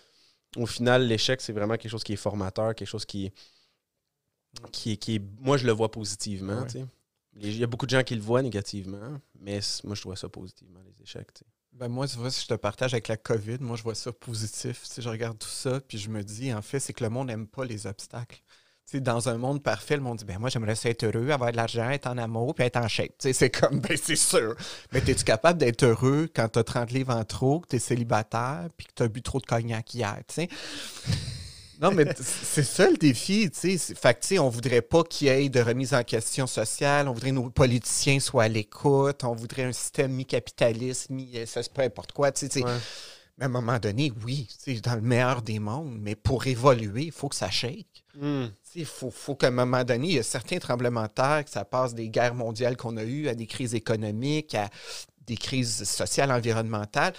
S3: au final, l'échec, c'est vraiment quelque chose qui est formateur, quelque chose qui, qui, est- qui est. Moi, je le vois positivement.
S2: Ouais.
S3: tu sais. Les- Il y a beaucoup de gens qui le voient négativement, mais moi, je vois ça positivement, les échecs. tu sais.
S2: Ben moi, tu vois, si je te partage avec la COVID, moi, je vois ça positif. Tu sais, je regarde tout ça, puis je me dis, en fait, c'est que le monde n'aime pas les obstacles. Dans un monde parfait, le monde dit, ben moi, j'aimerais être heureux, avoir de l'argent, être en amour, puis être en shape. C'est comme, ben c'est sûr. Mais es-tu capable d'être heureux quand tu as 30 livres en trop, que tu es célibataire, puis que tu as bu trop de cognac hier, tu sais? Non, mais c'est ça le défi, tu Fait que, tu sais, on voudrait pas qu'il y ait de remise en question sociale, on voudrait que nos politiciens soient à l'écoute, on voudrait un système mi-capitaliste, mi ça c'est peu importe quoi, tu sais. Mais à un moment donné, oui, sais, dans le meilleur des mondes, mais pour évoluer, il faut que ça shake.
S3: Hmm.
S2: Il faut, faut qu'à un moment donné, il y a certains tremblements de terre, que ça passe des guerres mondiales qu'on a eues à des crises économiques, à des crises sociales, environnementales.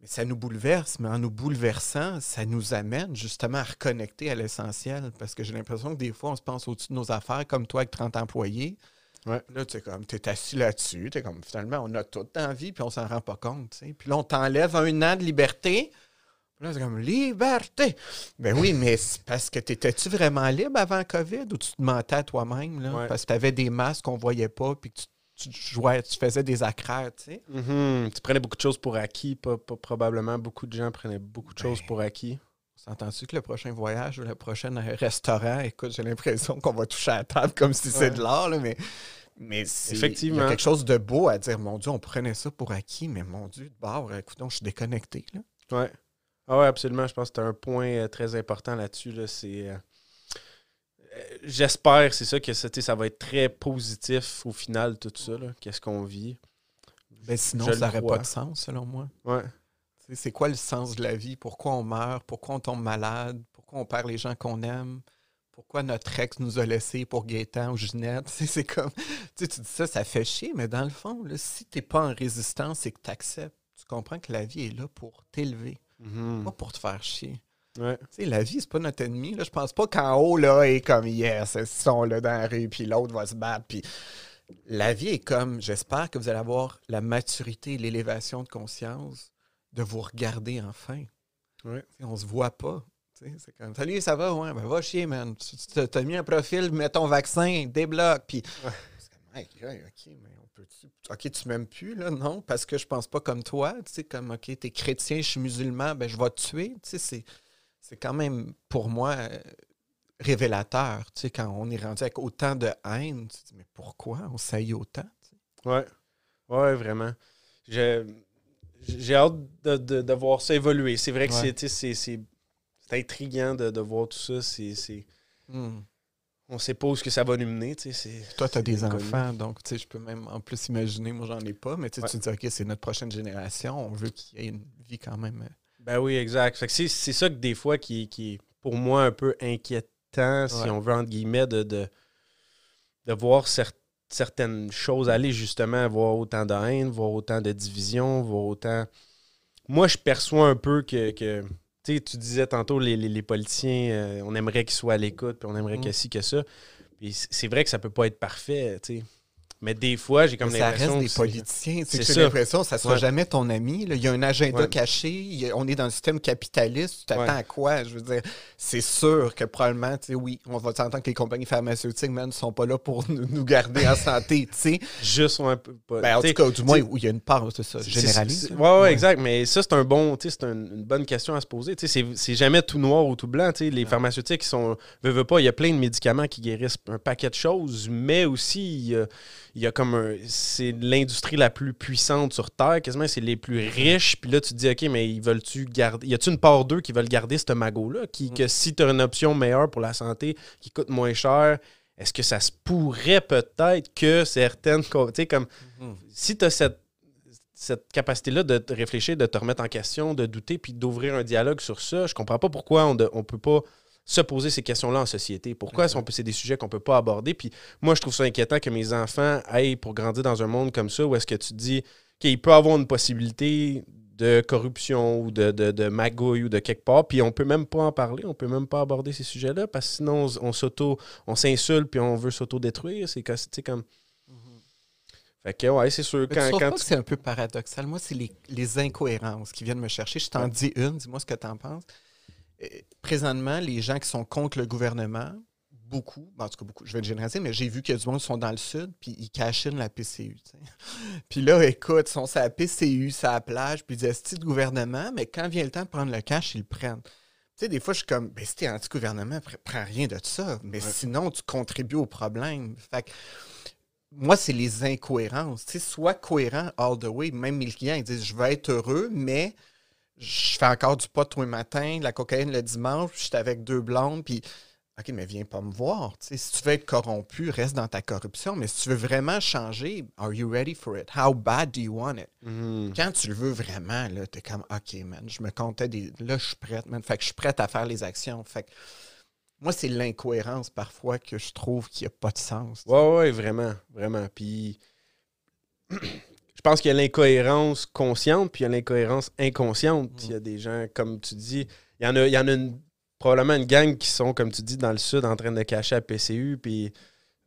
S2: Mais ça nous bouleverse, mais en nous bouleversant, ça nous amène justement à reconnecter à l'essentiel. Parce que j'ai l'impression que des fois, on se pense au-dessus de nos affaires, comme toi avec 30 employés.
S3: Ouais.
S2: Là, tu sais, comme, t'es assis là-dessus, t'es comme, finalement, on a tout dans la vie, puis on s'en rend pas compte, tu sais. Puis là, on t'enlève un an de liberté. Puis là, c'est comme, liberté! Ben oui, mais c'est parce que t'étais-tu vraiment libre avant COVID ou tu te mentais à toi-même, là?
S3: Ouais.
S2: Parce que t'avais des masques qu'on voyait pas, puis que tu, tu jouais, tu faisais des accraires, tu sais.
S3: Mhm. Tu prenais beaucoup de choses pour acquis, pas, pas- probablement. Beaucoup de gens prenaient beaucoup de choses
S2: Ben.
S3: pour acquis.
S2: S'entends-tu que le prochain voyage ou le prochain restaurant, écoute, j'ai l'impression qu'on va toucher à la table comme si c'est de l'art, là, mais, mais c'est,
S3: Effectivement.
S2: Il y a quelque chose de beau à dire, mon Dieu, on prenait ça pour acquis, mais mon Dieu, de bord, écoute, je suis déconnecté. Là.
S3: Ouais. Ah ouais, absolument. Je pense que as un point euh, très important là-dessus. Là. C'est. euh, euh, J'espère, c'est ça, que ça, ça va être très positif au final, tout ça. Qu'est-ce qu'on vit?
S2: Ben, sinon,
S3: Je
S2: ça n'aurait pas de sens, selon moi.
S3: Ouais.
S2: C'est quoi le sens de la vie? Pourquoi on meurt? Pourquoi on tombe malade? Pourquoi on perd les gens qu'on aime? Pourquoi notre ex nous a laissés pour Gaétan ou Ginette? C'est comme. Tu dis ça, ça fait chier, mais dans le fond, là, si tu n'es pas en résistance et que tu acceptes, tu comprends que la vie est là pour t'élever,
S3: Mhm.
S2: pas pour te faire chier.
S3: Ouais.
S2: La vie, c'est pas notre ennemi. Là. Je pense pas qu'en haut, là, est comme yes, ils sont là dans la rue, puis l'autre va se battre. Puis la vie est comme, j'espère que vous allez avoir la maturité et l'élévation de conscience de vous regarder enfin.
S3: Ouais.
S2: On se voit pas. C'est comme, salut, ça va? Ouais, ben va chier, man. Tu t'as mis un profil, mets ton vaccin, débloque. Puis Hey, OK, mais on peut-tu. OK, tu m'aimes plus, là? Non, parce que je pense pas comme toi. Tu sais, comme, OK, t'es chrétien, je suis musulman, ben je vais te tuer. Tu sais, c'est c'est quand même, pour moi, euh, révélateur. Tu sais, quand on est rendu avec autant de haine, tu te dis, mais pourquoi on saillit autant? tu sais?
S3: Ouais. Ouais, vraiment. Je- J'ai hâte de, de- de voir ça évoluer. C'est vrai que
S2: Ouais.
S3: c'est- intriguant de, de voir tout ça. C'est
S2: Hmm.
S3: On sait pas où ce que ça va nous mener.
S2: Toi, tu as des enfants, donc je peux même en plus imaginer, moi j'en ai pas, mais tu sais,
S3: Ouais.
S2: tu te dis, OK, c'est notre prochaine génération, on veut qu'il y ait une vie quand même. euh,
S3: Ben oui, exact. C'est, ça que des fois qui, qui est pour moi un peu inquiétant, si
S2: Ouais.
S3: on veut, entre guillemets, de, de, de voir cer- certaines choses aller justement, voir autant de haine, voir autant de division, voir autant. Moi, je perçois un peu que. que tu sais, tu disais tantôt, les, les- les politiciens, euh, on aimerait qu'ils soient à l'écoute, puis on aimerait
S2: Mm.
S3: que ci, que ça. Puis c'est vrai que ça peut pas être parfait, tu sais. Mais des fois, j'ai comme
S2: mais ça
S3: l'impression.
S2: reste des politiciens. J'ai l'impression que ça sera
S3: Ouais.
S2: jamais ton ami. là. Il y a un agenda
S3: Ouais.
S2: caché. a- on est dans un système capitaliste. Tu t'attends
S3: Ouais.
S2: à quoi? Je veux dire, c'est sûr que probablement, tu sais, oui, on va s'entendre que les compagnies pharmaceutiques, man, ne sont pas là pour nous, nous garder en santé, tu sais.
S3: Juste un peu. pas-
S2: Ben, en tout cas, du moins, où il y a une part, c'est ça,
S3: c'est-
S2: là.
S3: Ouais, exact. Mais ça, c'est un bon, c'est un- une bonne question à se poser. C'est- jamais tout noir ou tout blanc. tu sais. Les pharmaceutiques qui sont, veux, veux pas, il y a plein de médicaments qui guérissent un paquet de choses, mais aussi il y a, il y a comme un. C'est l'industrie la plus puissante sur Terre, quasiment, c'est les plus riches. Puis là, tu te dis, OK, mais ils veulent-tu garder. Y a-tu une part d'eux qui veulent garder ce magot-là? Qui, Que si tu as une option meilleure pour la santé, qui coûte moins cher, est-ce que ça se pourrait peut-être que certaines. Tu sais, comme. Si tu as cette cette capacité-là de te réfléchir, de te remettre en question, de douter, puis d'ouvrir un dialogue sur ça, je comprends pas pourquoi on ne peut pas se poser ces questions-là en société. Pourquoi est-ce que c'est des sujets qu'on peut pas aborder? Puis moi, je trouve ça inquiétant que mes enfants aillent pour grandir dans un monde comme ça, où est-ce que tu dis qu'il peut avoir une possibilité de corruption ou de, de, magouille ou de quelque part, puis on peut même pas en parler, on peut même pas aborder ces sujets-là, parce que sinon, on, s'auto, on s'insulte, puis on veut s'auto-détruire. C'est comme... Fait que, ouais, c'est sûr.
S2: Quand, quand que c'est un peu paradoxal? Moi, c'est les, incohérences qui viennent me chercher. Je t'en dis une, dis-moi ce que tu en penses. Euh, présentement, les gens qui sont contre le gouvernement, beaucoup, en tout cas beaucoup, je vais généraliser, mais j'ai vu a du monde sont dans le sud, puis ils cachinent la PCU. puis là, écoute, ils sont sur la PCU, sur la plage, puis ils disent c'est de gouvernement, mais quand vient le temps de prendre le cash, ils le prennent. Tu sais, des fois, je suis comme, ben, si t'es anti-gouvernement, prends rien de ça. Mais sinon, tu contribues au problème. Fait que, moi, c'est les incohérences. Tu sais, sois cohérent all the way. Même mes clients, ils disent Je veux être heureux, mais je fais encore du pot tous les matins, de la cocaïne le dimanche, puis je suis avec deux blondes, puis OK, mais viens pas me voir. si tu veux être corrompu, reste dans ta corruption. Mais si tu veux vraiment changer, are you ready for it? How bad do you want it? Mm-hmm. Quand tu le veux vraiment, là, t'es comme OK, man, je me comptais des. Là, je suis prête, man. Fait que je suis prête à faire les actions. Fait que moi, c'est l'incohérence parfois que je trouve qu'il n'y a pas de sens.
S3: Oui, oui, vraiment, vraiment. Puis je pense qu'il y a l'incohérence consciente, puis il y a l'incohérence inconsciente. Il y a des gens, comme tu dis, il y en a, il y en a probablement une gang qui sont, comme tu dis, dans le sud en train de cacher la PCU, puis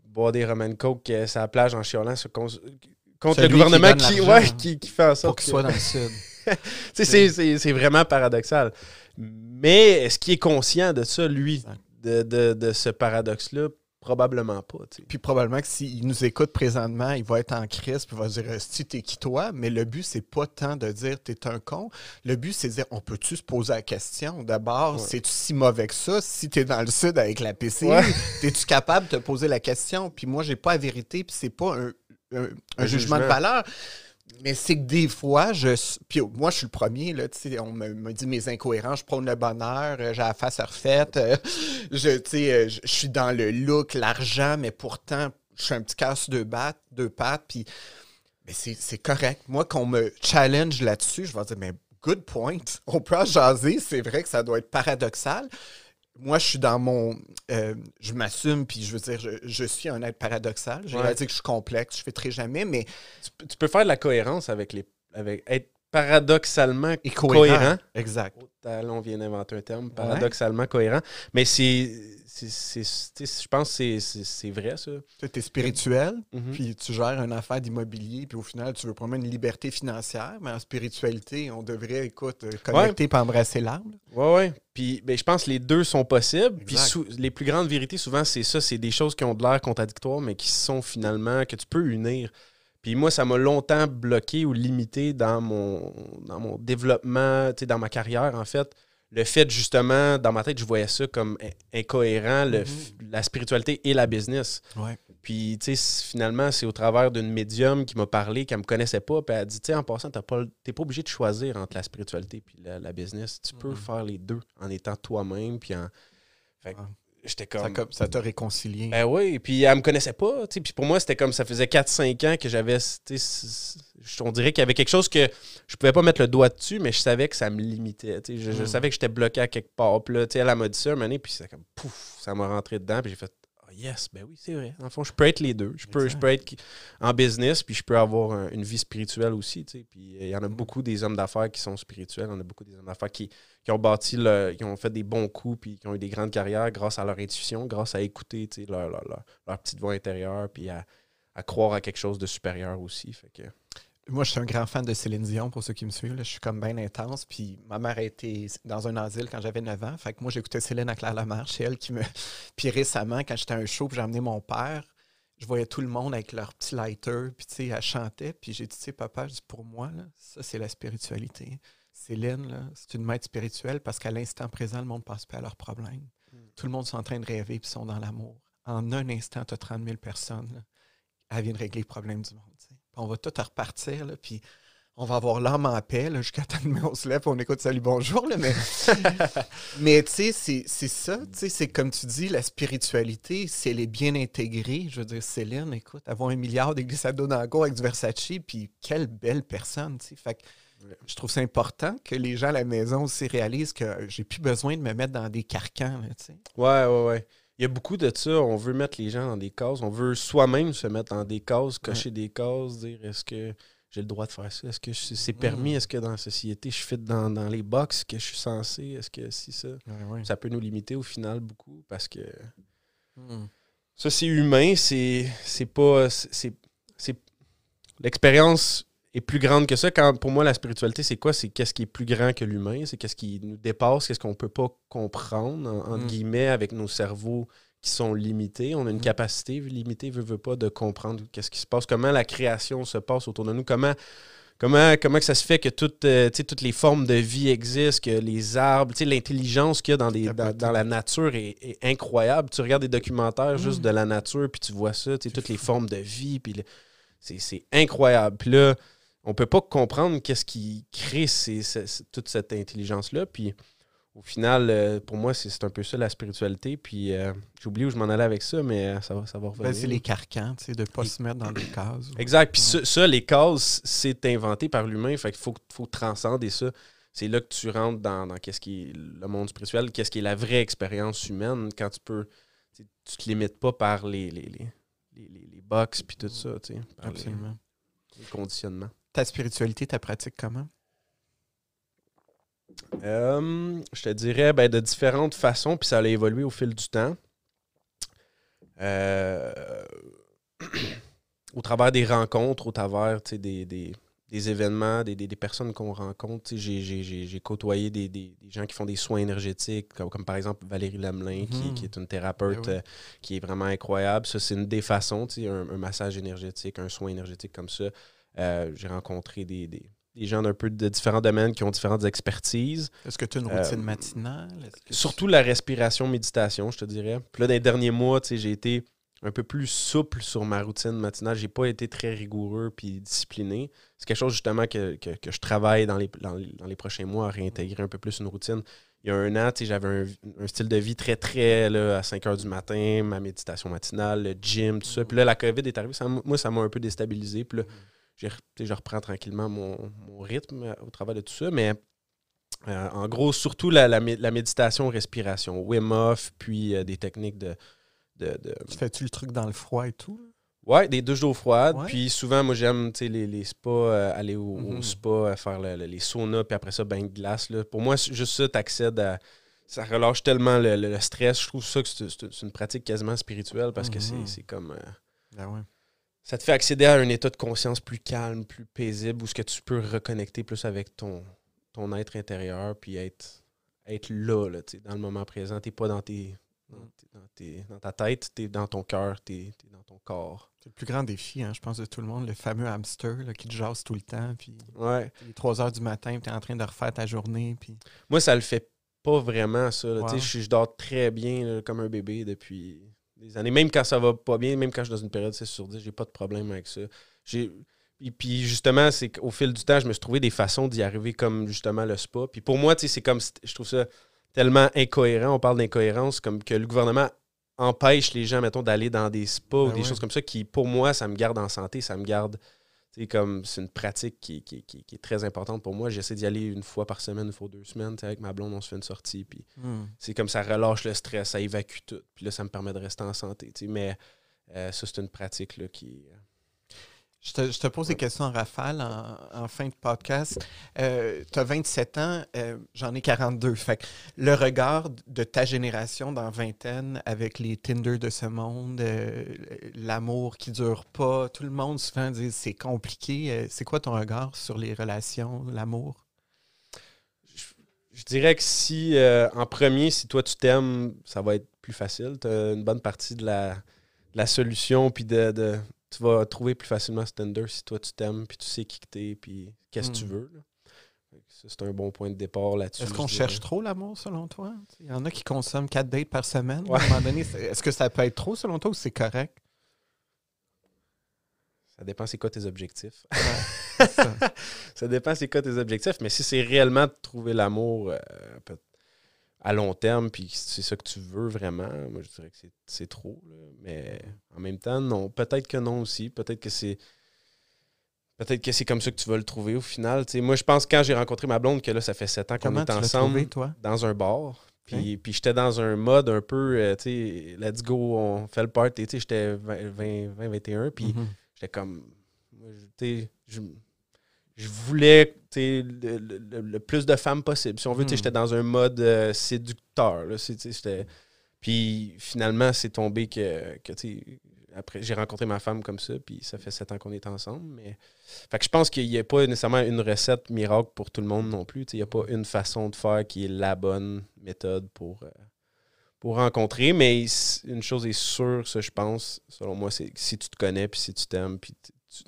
S3: boire des Roman Coke euh, sur la plage en chiolant contre le gouvernement qui, ouais, qui, fait en sorte.
S2: Pour qu'il soit dans le sud.
S3: c'est vraiment paradoxal. Mais est-ce qu'il est conscient de ça, lui? de, ce paradoxe-là? Probablement pas.
S2: Puis probablement que s'il nous écoute présentement, il va être en crise, puis il va dire Si t'es qui toi? Mais le but, c'est pas tant de dire T'es un con. Le but, c'est de dire On peut-tu se poser la question? D'abord, c'est-tu si mauvais que ça? Si t'es dans le sud avec la PC, es-tu capable de te poser la question? Puis moi, j'ai pas la vérité, puis c'est pas un, jugement de valeur. Mais c'est que des fois, je. Puis moi, je suis le premier, là, on me, dit mes incohérences, je prône le bonheur, euh, j'ai la face refaite, euh, je, euh, je, suis dans le look, l'argent, mais pourtant, je suis un petit casse de pattes, deux pattes, puis. Mais c'est correct. Moi, qu'on me challenge là-dessus, je vais dire, mais good point. On peut en jaser, c'est vrai que ça doit être paradoxal moi, je suis dans mon. Euh, je m'assume, puis je veux dire, je, suis un être paradoxal. J'ai ouais. dire que je suis complexe, je fais très jamais, mais.
S3: Tu, peux faire de la cohérence avec les. avec être paradoxalement cohérent.
S2: Exact.
S3: on vient d'inventer un terme, paradoxalement cohérent. Mais c'est je pense que c'est vrai, ça.
S2: Tu es spirituel, mhm. puis tu gères une affaire d'immobilier, puis au final, tu veux prendre une liberté financière, mais en spiritualité, on devrait, écoute, euh, connecter et embrasser l'arbre.
S3: Oui, oui. Puis ben, je pense que les deux sont possibles. Puis les plus grandes vérités, souvent, c'est ça. C'est des choses qui ont de l'air contradictoires, mais qui sont finalement, que tu peux unir. Puis moi, ça m'a longtemps bloqué ou limité dans mon, dans mon développement, dans ma carrière, en fait le fait justement, dans ma tête, je voyais ça comme incohérent, mhm. la spiritualité et la business. Puis, tu sais, finalement, c'est au travers d'une médium qui m'a parlé, qu'elle me connaissait pas, puis elle a dit, tu sais, en passant, tu n'es pas obligé de choisir entre la spiritualité et la, business. Tu peux mhm. faire les deux en étant toi-même, puis en... Fait, j'étais comme.
S2: Ça t'a réconcilié.
S3: Ben oui, puis elle me connaissait pas. Puis pour moi, c'était comme ça faisait 4-5 ans que j'avais. On dirait qu'il y avait quelque chose que je pouvais pas mettre le doigt dessus, mais je savais que ça me limitait. Je, je, hmm. savais que j'étais bloqué à quelque part. Puis là, elle m'a dit ça un puis c'est comme pouf, ça m'a rentré dedans. Puis j'ai fait yes, ben oui, c'est vrai. En fond, je peux être les deux. Je peux, je peux être en business, puis je peux avoir une vie spirituelle aussi. Tu sais. Puis euh, il y en a beaucoup des hommes d'affaires qui sont spirituels. Il y en a beaucoup des hommes d'affaires qui, qui, ont bâti, le, qui ont fait des bons coups, puis qui ont eu des grandes carrières grâce à leur intuition, grâce à écouter tu sais, leur, leur, leur, petite voix intérieure, puis à, à, croire à quelque chose de supérieur aussi. Fait que...
S2: Moi, je suis un grand fan de Céline Dion, pour ceux qui me suivent. Je suis comme bien intense. Puis ma mère a été dans un asile quand j'avais 9 ans. Fait que moi, j'écoutais Céline à Claire-Lamarche. C'est elle qui me. Puis récemment, quand j'étais à un show, j'ai amené mon père, je voyais tout le monde avec leur petit lighter. Puis tu sais, elle chantait. Puis j'ai dit, tu sais, papa, je dis, pour moi, là, ça, c'est la spiritualité. Céline, c'est une maître spirituelle parce qu'à l'instant présent, le monde passe pas à leurs problèmes. Hmm. Tout le monde est en train de rêver puis sont dans l'amour. En un instant, tu as 30 000 personnes elle vient de régler les problèmes du monde. On va tout repartir, là, puis on va avoir l'âme en paix jusqu'à temps que on se lève, on écoute Salut Bonjour. Là, mais mais tu sais, c'est- c'est ça. tu sais, C'est comme tu dis, la spiritualité, si elle est bien intégrée, je veux dire, Céline, écoute, avoir un milliard de glissades dans cour avec du Versace, puis quelle belle personne. tu sais. Fait que je trouve ça important que les gens à la maison aussi réalisent que j'ai plus besoin de me mettre dans des carcans. Là, tu sais.
S3: Ouais, ouais, ouais. Il y a beaucoup de ça. On veut mettre les gens dans des cases. On veut soi-même se mettre dans des cases, cocher des cases, dire est-ce que j'ai le droit de faire ça? Est-ce que c'est permis?
S2: Mm.
S3: Est-ce que dans la société, je fit dans, dans les box que je suis censé? Est-ce que si ça? Ça peut nous limiter au final beaucoup? Parce que
S2: Hmm.
S3: ça, c'est humain. C'est c'est pas. c'est c'est L'expérience est plus grande que ça. Quand, pour moi, la spiritualité, c'est quoi? C'est qu'est-ce qui est plus grand que l'humain? C'est qu'est-ce qui nous dépasse? Qu'est-ce qu'on peut pas comprendre, en- entre
S2: Mm.
S3: guillemets, avec nos cerveaux qui sont limités? On a une
S2: Mm.
S3: capacité limitée, veut, veut pas, de comprendre qu'est-ce qui se passe, comment la création se passe autour de nous, comment... Comment, comment que ça se fait que toutes, euh, toutes les formes de vie existent, que les arbres, l'intelligence qu'il y a dans, dans, la nature est, est incroyable. Tu regardes des documentaires juste
S2: Mm.
S3: de la nature, puis tu vois ça, toutes les formes de vie, puis c'est incroyable. Puis là, on peut pas comprendre qu'est-ce qui crée ces- ces- ces- toute cette intelligence-là. Puis au final, euh, pour moi, c'est un peu ça la spiritualité. Puis euh, j'ai oublié où je m'en allais avec ça, mais euh, ça va, ça va revenir.
S2: Ben, c'est les carcans, tu sais, de ne pas se mettre dans des cases.
S3: Exact. Puis ça, ça, les cases, c'est inventé par l'humain. Fait qu'il faut, faut transcender ça. C'est là que tu rentres dans, dans qu'est-ce qui est le monde spirituel, qu'est-ce qui est la vraie expérience humaine quand tu peux. tu te limites pas par les, les, les, les, les- box puis tout ça, tu sais,
S2: Absolument.
S3: les conditionnements.
S2: Ta spiritualité, ta pratique comment?
S3: Euh, je te dirais ben, de différentes façons, puis ça a évolué au fil du temps. Euh, au travers des rencontres, au travers des, des, des événements, des, des- personnes qu'on rencontre. J'ai, côtoyé des, gens qui font des soins énergétiques, comme, comme par exemple Valérie Lamelin, qui,
S2: Mhm.
S3: qui est une thérapeute
S2: Ben oui.
S3: euh, qui est vraiment incroyable. Ça, c'est une des façons, un, un massage énergétique, un soin énergétique comme ça. Euh, j'ai rencontré des, des- des gens d'un peu de différents domaines qui ont différentes expertises.
S2: Est-ce que tu as une
S3: Euh,
S2: routine matinale? Que tu-
S3: Surtout la respiration, méditation, je te dirais. Puis là, dans les derniers mois, j'ai été un peu plus souple sur ma routine matinale. J'ai pas été très rigoureux puis discipliné. C'est quelque chose justement que, que- que je travaille dans les, dans, les- dans les prochains mois à réintégrer un peu plus une routine. Il y a un an, j'avais un, un style de vie très, très là, à 5 heures du matin, ma méditation matinale, le gym, tout ça. Puis là, la COVID est arrivée. Ça moi, ça m'a un peu déstabilisé. Puis là, sais, je reprends tranquillement mon, mon rythme euh, au travers de tout ça. Mais euh, en gros, surtout la, la, mé- la méditation, respiration, Wim Hof, puis euh, des techniques de. de, de-
S2: Tu fais-tu le truc dans le froid et tout?
S3: Ouais, des douches d'eau froide.
S2: Ouais.
S3: Puis souvent, moi, j'aime les, les spas, euh, aller au, au
S2: Mhm.
S3: spa, faire le- le- les saunas, puis après ça, bain de glace. Là. Pour moi, juste ça, t'accèdes à. Ça relâche tellement le, le- stress. Je trouve ça que c'est une pratique quasiment spirituelle parce que c'est-
S2: Mhm.
S3: c'est comme.
S2: Ben ouais.
S3: Ça te fait accéder à un état de conscience plus calme, plus paisible, où ce que tu peux reconnecter plus avec ton, ton être intérieur, puis être, être là, là dans le moment présent. T'es pas dans tes. Dans, tes- dans tes- dans ta tête, t'es dans ton cœur, t'es es dans ton corps.
S2: C'est le plus grand défi, hein, je pense, de tout le monde, le fameux hamster là, qui te jase tout le temps. Puis
S3: Ouais.
S2: il est 3 heures du matin, tu es en train de refaire ta journée. Puis...
S3: Moi, ça le fait pas vraiment, ça.
S2: Wow.
S3: Je, je dors très bien, là, comme un bébé, depuis des années. Même quand ça va pas bien, même quand je suis dans une période 6 sur 10, j'ai pas de problème avec ça. J'ai. Puis, puis justement, c'est qu'au fil du temps, je me suis trouvé des façons d'y arriver comme justement le spa. Puis pour moi, tu sais, c'est comme je trouve ça tellement incohérent. On parle d'incohérence, comme que le gouvernement empêche les gens, mettons, d'aller dans des spas ou
S2: Ben
S3: des
S2: ouais.
S3: choses comme ça qui, pour moi, ça me garde en santé, ça me garde. Sais, comme c'est une pratique qui, qui- qui- qui est très importante pour moi. J'essaie d'y aller une fois par semaine, une fois deux semaines. Avec ma blonde, on se fait une sortie. Puis
S2: Hmm.
S3: c'est comme ça relâche le stress, ça évacue tout. Puis là, ça me permet de rester en santé. Mais euh, ça, c'est une pratique là, qui.
S2: Je te, je te pose des questions en rafale en, en fin de podcast. tu as 27 ans, euh, j'en ai 42. Fait que le regard de ta génération dans vingtaine avec les Tinder de ce monde, euh, l'amour qui dure pas, tout le monde souvent dit c'est compliqué. Euh, c'est quoi ton regard sur les relations, l'amour?
S3: Je dirais que si, en premier, si toi tu t'aimes, ça va être plus facile. Tu as une bonne partie de la, de la solution, puis de, de- tu vas trouver plus facilement ce si toi tu t'aimes, puis tu sais qui que t'es, puis qu'est-ce que tu
S2: Hmm.
S3: veux. là. C'est un bon point de départ là-dessus.
S2: Est-ce qu'on cherche trop l'amour selon toi? Il y en a qui consomment 4 dates par semaine.
S3: Ouais.
S2: À un moment donné, est-ce que ça peut être trop selon toi ou c'est correct?
S3: ça dépend c'est quoi tes objectifs.
S2: ça.
S3: ça dépend c'est quoi tes objectifs, mais si c'est réellement de trouver l'amour euh, peut- à long terme, puis c'est ça que tu veux vraiment, moi je dirais que c'est- trop. là. Mais en même temps, non. Peut-être que non aussi. Peut-être que c'est. Peut-être que c'est comme ça que tu vas le trouver au final. Moi, je pense que quand j'ai rencontré ma blonde, que là, ça fait sept ans qu'on est ensemble
S2: trouvé, toi?
S3: dans un bar. Puis, puis j'étais dans un mode un peu, euh, tu sais, let's go, on fait le party. Tu sais, j'étais 20, 20, 20, 21. Puis
S2: Mhm.
S3: j'étais comme. je- tu sais, je, voulais le, le- plus de femmes possible. Si on veut,
S2: Hmm.
S3: j'étais dans un mode euh, séducteur. Là, puis finalement, c'est tombé que, que après, j'ai rencontré ma femme comme ça, puis ça fait sept ans qu'on est ensemble. Mais... Fait que je pense qu'il n'y a pas nécessairement une recette miracle pour tout le monde non plus. Il n'y a pas une façon de faire qui est la bonne méthode pour, euh, pour rencontrer. Mais une chose est sûre, ça, je pense, selon moi, c'est que si tu te connais, puis si tu t'aimes, puis tu-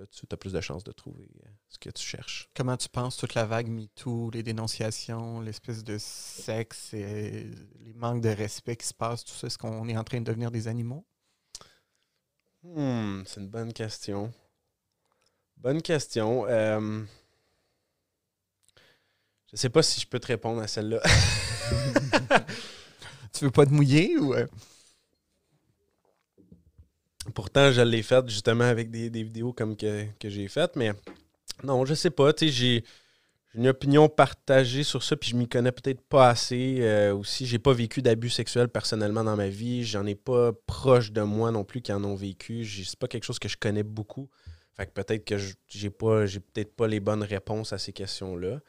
S3: là, tu as plus de chances de trouver euh, ce que tu cherches.
S2: Comment tu penses toute la vague MeToo, les dénonciations, l'espèce de sexe, et les manques de respect qui se passent, tout ça, est-ce qu'on est en train de devenir des animaux?
S3: Hmm, c'est une bonne question. Bonne question. Euh, je sais pas si je peux te répondre à celle-là.
S2: Tu veux pas te mouiller ou...
S3: Pourtant, je l'ai faite justement avec des, des vidéos comme que, que j'ai faites, mais non, je sais pas. J'ai une opinion partagée sur ça, puis je m'y connais peut-être pas assez euh, aussi. J'ai pas vécu d'abus sexuels personnellement dans ma vie. J'en ai pas proche de moi non plus qui en ont vécu. C'est pas quelque chose que je connais beaucoup. Fait que peut-être que j'ai pas, j'ai peut-être pas les bonnes réponses à ces questions-là.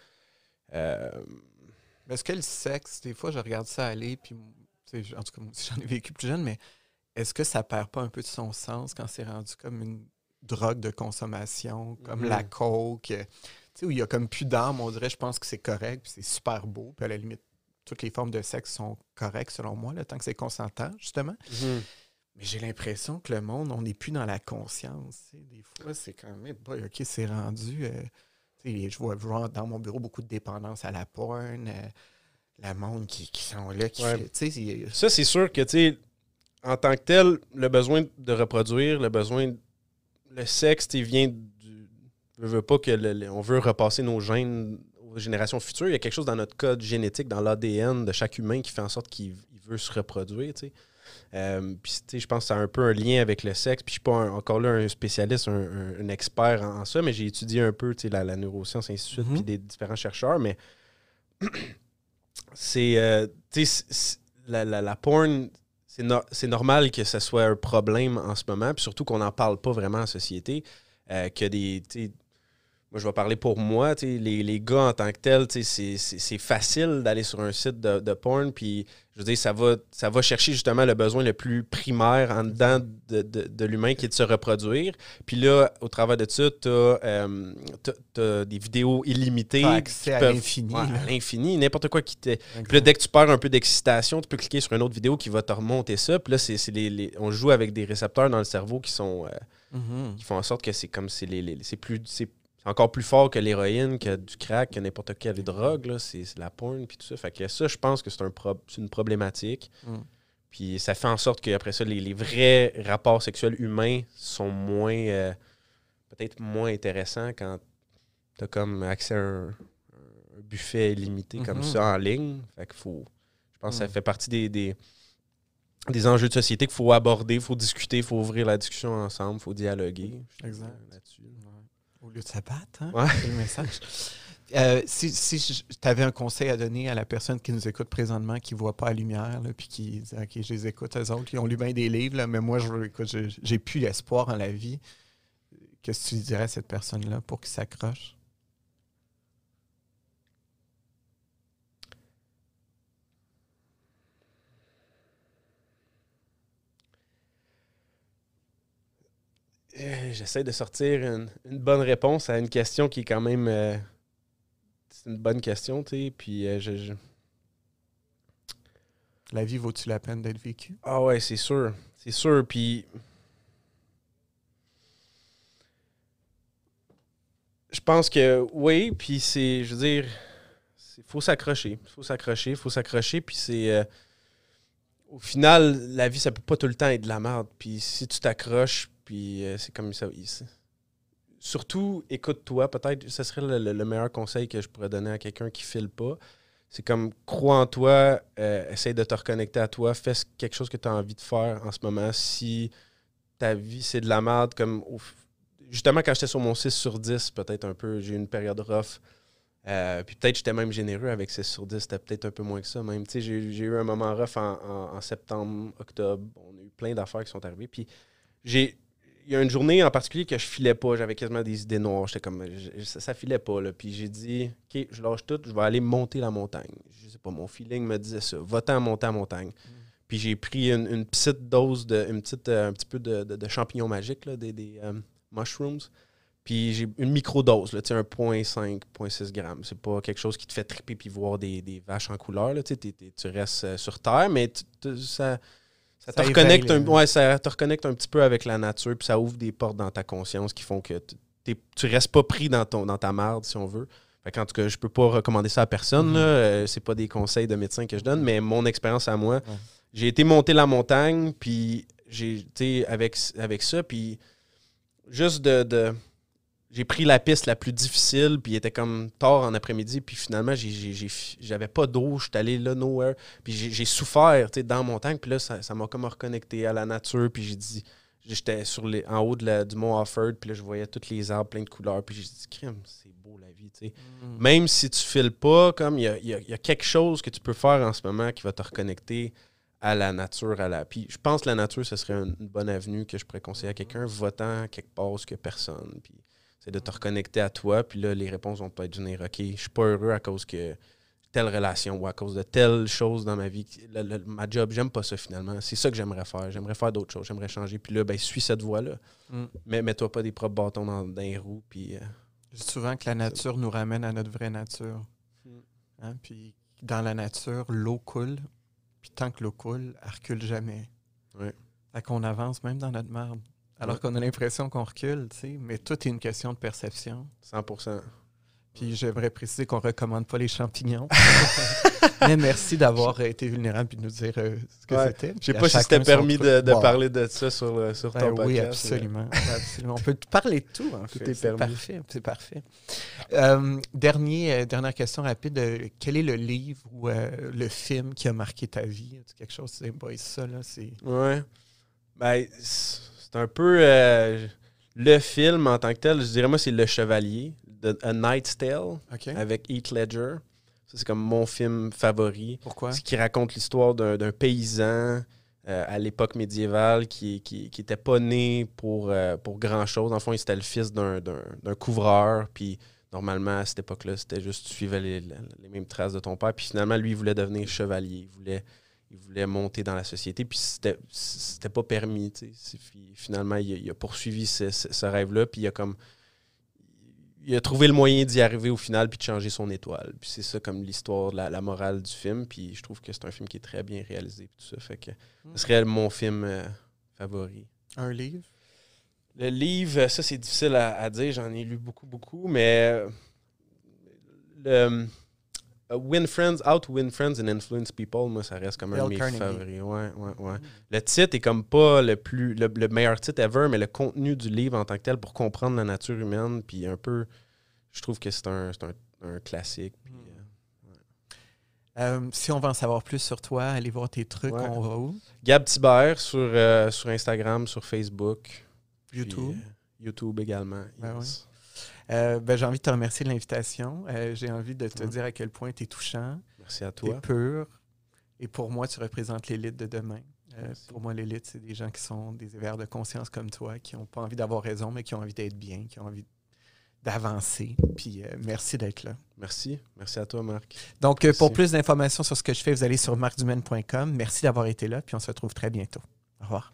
S3: Euh,
S2: Est-ce que le sexe, des fois, je regarde ça aller, puis, en tout cas, j'en ai vécu plus jeune, mais est-ce que ça perd pas un peu de son sens quand c'est rendu comme une drogue de consommation, comme
S3: Mhm.
S2: la coke, euh, tu sais, où il y a comme plus d'âme, on dirait, je pense que c'est correct, puis c'est super beau, puis à la limite, toutes les formes de sexe sont correctes selon moi, le tant que c'est consentant, justement. Mais j'ai l'impression que le monde, on n'est plus dans la conscience. Des fois, c'est quand même, boy, OK, c'est rendu. euh, je, vois, dans mon bureau beaucoup de dépendance à la porn, euh, la monde qui, qui sont là, qui
S3: Ouais.
S2: fait-
S3: Ça, c'est sûr que, tu sais, en tant que tel, le besoin de reproduire, le besoin. Le sexe, tu sais, vient du. Je veux pas que. le- on veut repasser nos gènes aux générations futures. Il y a quelque chose dans notre code génétique, dans l'ADN de chaque humain qui fait en sorte qu'il il veut se reproduire, tu sais. Euh, puis, tu sais, je pense que ça a un peu un lien avec le sexe. Puis, je suis pas un- encore là un spécialiste, un, un- un expert en, en ça, mais j'ai étudié un peu, tu sais, la, la neuroscience, ainsi de suite,
S2: Mhm.
S3: puis des différents chercheurs. Mais c'est. euh, la, la, la porn, c'est no- c'est normal que ce soit un problème en ce moment, puis surtout qu'on n'en parle pas vraiment en société. euh, que des. Moi, je vais parler pour moi. Les, les gars en tant que tels, c'est- facile d'aller sur un site de, de porn, puis je veux dire, ça va, ça va chercher justement le besoin le plus primaire en dedans de, de- de l'humain qui est de se reproduire. Puis là, au travers de ça, tu as, des vidéos illimitées.
S2: Accès à
S3: peuvent-
S2: l'infini,
S3: Ouais,
S2: là.
S3: à l'infini, n'importe quoi qui t'est. Puis là, dès que tu perds un peu d'excitation, tu peux cliquer sur une autre vidéo qui va te remonter ça. Puis là, c'est, les, les- on joue avec des récepteurs dans le cerveau qui sont euh,
S2: Mhm.
S3: qui font en sorte que c'est comme c'est les, les- c'est plus c'est encore plus fort que l'héroïne, que du crack, que n'importe quelle drogue là, c'est, c'est la porn puis tout ça. Fait que ça, je pense que c'est un pro- c'est une problématique.
S2: Mm.
S3: Puis ça fait en sorte qu'après ça, les, les vrais rapports sexuels humains sont moins euh, peut-être moins intéressants quand tu as comme accès à un, un buffet limité comme
S2: Mhm.
S3: ça en ligne. Fait que faut. Je pense que ça
S2: Mm.
S3: fait partie des, des, des enjeux de société qu'il faut aborder, il faut discuter, il faut ouvrir la discussion ensemble, il faut dialoguer.
S2: Exact.
S3: là-dessus.
S2: Au lieu de s'abattre, hein?
S3: Ouais.
S2: C'est le message. Euh, si si tu avais un conseil à donner à la personne qui nous écoute présentement, qui ne voit pas la lumière, là, puis qui dit OK, je les écoute, eux autres, ils ont lu bien des livres, là, mais moi, je j'ai plus espoir en la vie. Qu'est-ce que tu dirais à cette personne-là pour qu'il s'accroche?
S3: J'essaie de sortir une, une bonne réponse à une question qui est quand même. euh, c'est une bonne question, tu sais. Puis euh, je- je,
S2: La vie vaut-tu la peine d'être vécue?
S3: Ah ouais, c'est sûr. C'est sûr. Puis. Je pense que oui, puis c'est. Je veux dire. Il faut s'accrocher. Il faut s'accrocher, il faut s'accrocher. Puis c'est. euh, au final, la vie, ça peut pas tout le temps être de la merde. Puis si tu t'accroches, puis euh, c'est comme ça. il- Surtout, écoute-toi. Peut-être, ce serait le, le- le meilleur conseil que je pourrais donner à quelqu'un qui file pas. C'est comme, crois en toi, euh, essaye de te reconnecter à toi, fais quelque chose que tu as envie de faire en ce moment. Si ta vie, c'est de la merde, comme. ouf. Justement, quand j'étais sur mon 6 sur 10, peut-être un peu, j'ai eu une période rough. Euh, puis peut-être j'étais même généreux avec 6 sur 10, c'était peut-être un peu moins que ça même. Tu sais, j'ai eu un moment rough en, en- en septembre, octobre. On a eu plein d'affaires qui sont arrivées. Puis j'ai. Il y a une journée en particulier que je filais pas. J'avais quasiment des idées noires. J'étais comme. je- ça, ça filait pas. Là. Puis j'ai dit, OK, je lâche tout, je vais aller monter la montagne. Je sais pas, mon feeling me disait ça. Va-t'en monter la montagne. Puis j'ai pris une, une petite dose, de, une petite, euh, un petit peu de, de- de champignons magiques, là, des, des euh, mushrooms. Puis j'ai une microdose, là, tu sais, un 0.5, 0.6 grammes. C'est pas quelque chose qui te fait triper puis voir des, des vaches en couleur. Là, tu sais, t'es- t'es- tu restes euh, sur Terre, mais tu- tu- ça, ça, te reconnecte
S2: éveille,
S3: un, ouais, ça te reconnecte un petit peu avec la nature, puis ça ouvre des portes dans ta conscience qui font que tu restes pas pris dans, ton, dans ta marde, si on veut. Fait en tout cas, je peux pas recommander ça à personne. Là. Euh, c'est pas des conseils de médecin que je donne, mais mon expérience à moi, j'ai été monter la montagne, puis j'ai, sais, avec, avec ça, puis juste de, de- j'ai pris la piste la plus difficile, puis il était comme tard en après-midi, puis finalement, j'avais pas d'eau, j'étais allé là, nowhere, puis j'ai souffert, dans la montagne, puis là, ça ça m'a comme reconnecté à la nature, puis j'ai dit, j'étais sur les, en haut de la- du mont Offord, puis là, je voyais tous les arbres pleins de couleurs, puis j'ai dit, crème, c'est beau la vie, tu sais. Même si tu files pas, comme il y a, il y a- il y a quelque chose que tu peux faire en ce moment qui va te reconnecter à la nature, à la. Puis je pense que la nature, ce serait une, bonne avenue que je pourrais conseiller à quelqu'un, votant quelque part a personne. Puis c'est de te reconnecter à toi. Puis là, les réponses vont peut-être venir OK, je suis pas heureux à cause que telle relation ou à cause de telle chose dans ma vie. Le- le- ma job, j'aime pas ça finalement. C'est ça que j'aimerais faire. J'aimerais faire d'autres choses. J'aimerais changer. Puis là, ben, suis cette voie-là.
S2: Mm.
S3: Mais mets-toi pas des propres bâtons dans, dans les roues. Puis. euh,
S2: Je dis souvent que la nature nous ramène à notre vraie nature.
S3: Mm.
S2: Hein, Puis dans la nature, l'eau coule. Puis tant que l'eau coule, elle recule jamais.
S3: Ouais.
S2: Fait qu'on avance même dans notre marde. Alors
S3: Ouais.
S2: qu'on a l'impression qu'on recule, tu sais. Mais tout est une question de perception.
S3: 100%.
S2: Puis j'aimerais préciser qu'on recommande pas les champignons. Mais merci d'avoir été vulnérable puis de nous dire euh, ce que
S3: Ouais.
S2: c'était.
S3: Je sais pas si c'était permis de, de
S2: Wow.
S3: parler de ça sur, le- sur
S2: Ben
S3: ton podcast.
S2: oui,
S3: mais-
S2: absolument. On peut parler de tout, en
S3: Tout
S2: fait.
S3: est
S2: C'est
S3: permis.
S2: parfait. C'est parfait. Euh, dernier, euh, dernière question rapide. quel est le livre ou le film qui a marqué ta vie? Quelque chose, c'est ça, là, c'est.
S3: Ouais. Ben, c'est un peu euh, le film en tant que tel. Je dirais, moi, c'est Le Chevalier, de A Knight's Tale, avec Heath Ledger. Ça, c'est comme mon film favori.
S2: Pourquoi?
S3: Ce qui raconte l'histoire d'un paysan euh, à l'époque médiévale qui, qui, qui pas né pour, euh, pour grand-chose. En fond, il était le fils d'un- d'un d'un couvreur. Puis normalement, à cette époque-là, c'était juste tu suivais les, les- les mêmes traces de ton père. Puis finalement, lui, il voulait devenir chevalier. Il voulait, il voulait monter dans la société. Puis c'était c'était pas permis. tu sais. C'est- puis Finalement, il, a- il a poursuivi ce, ce- ce rêve-là. Puis il a comme. Il a trouvé le moyen d'y arriver au final puis de changer son étoile. Puis c'est ça comme l'histoire, la, la morale du film. Puis je trouve que c'est un film qui est très bien réalisé. puis Tout ça fait que ce serait mon film euh, favori.
S2: Un livre?
S3: Le livre, ça c'est difficile à, à dire, j'en ai lu beaucoup, beaucoup, mais euh, le euh, Win Friends, to Win Friends and Influence People, moi ça reste comme un de mes favoris. Ouais, ouais, ouais. Le titre est comme pas le plus le, le meilleur titre ever, mais le contenu du livre en tant que tel pour comprendre la nature humaine, puis un peu, je trouve que c'est un, un, un classique. puis, euh,
S2: Euh, si on veut en savoir plus sur toi, allez voir tes trucs,
S3: Ouais.
S2: on va où?
S3: Gab Thibert sur, euh, sur Instagram, sur Facebook.
S2: YouTube.
S3: YouTube également.
S2: Ben
S3: yes.
S2: Euh, ben, j'ai envie de te remercier de l'invitation. Euh, j'ai envie de te dire à quel point tu es touchant,
S3: Merci à
S2: tu es
S3: toi.
S2: pur. Et pour moi, tu représentes l'élite de demain. Euh, pour moi, l'élite, c'est des gens qui sont des éveilleurs de conscience comme toi, qui n'ont pas envie d'avoir raison, mais qui ont envie d'être bien, qui ont envie d'avancer. Puis merci d'être là.
S3: Merci. Merci à toi, Marc.
S2: Donc, pour plus d'informations sur ce que je fais, vous allez sur marcdumaine.com. Merci d'avoir été là, puis on se retrouve très bientôt. Au revoir.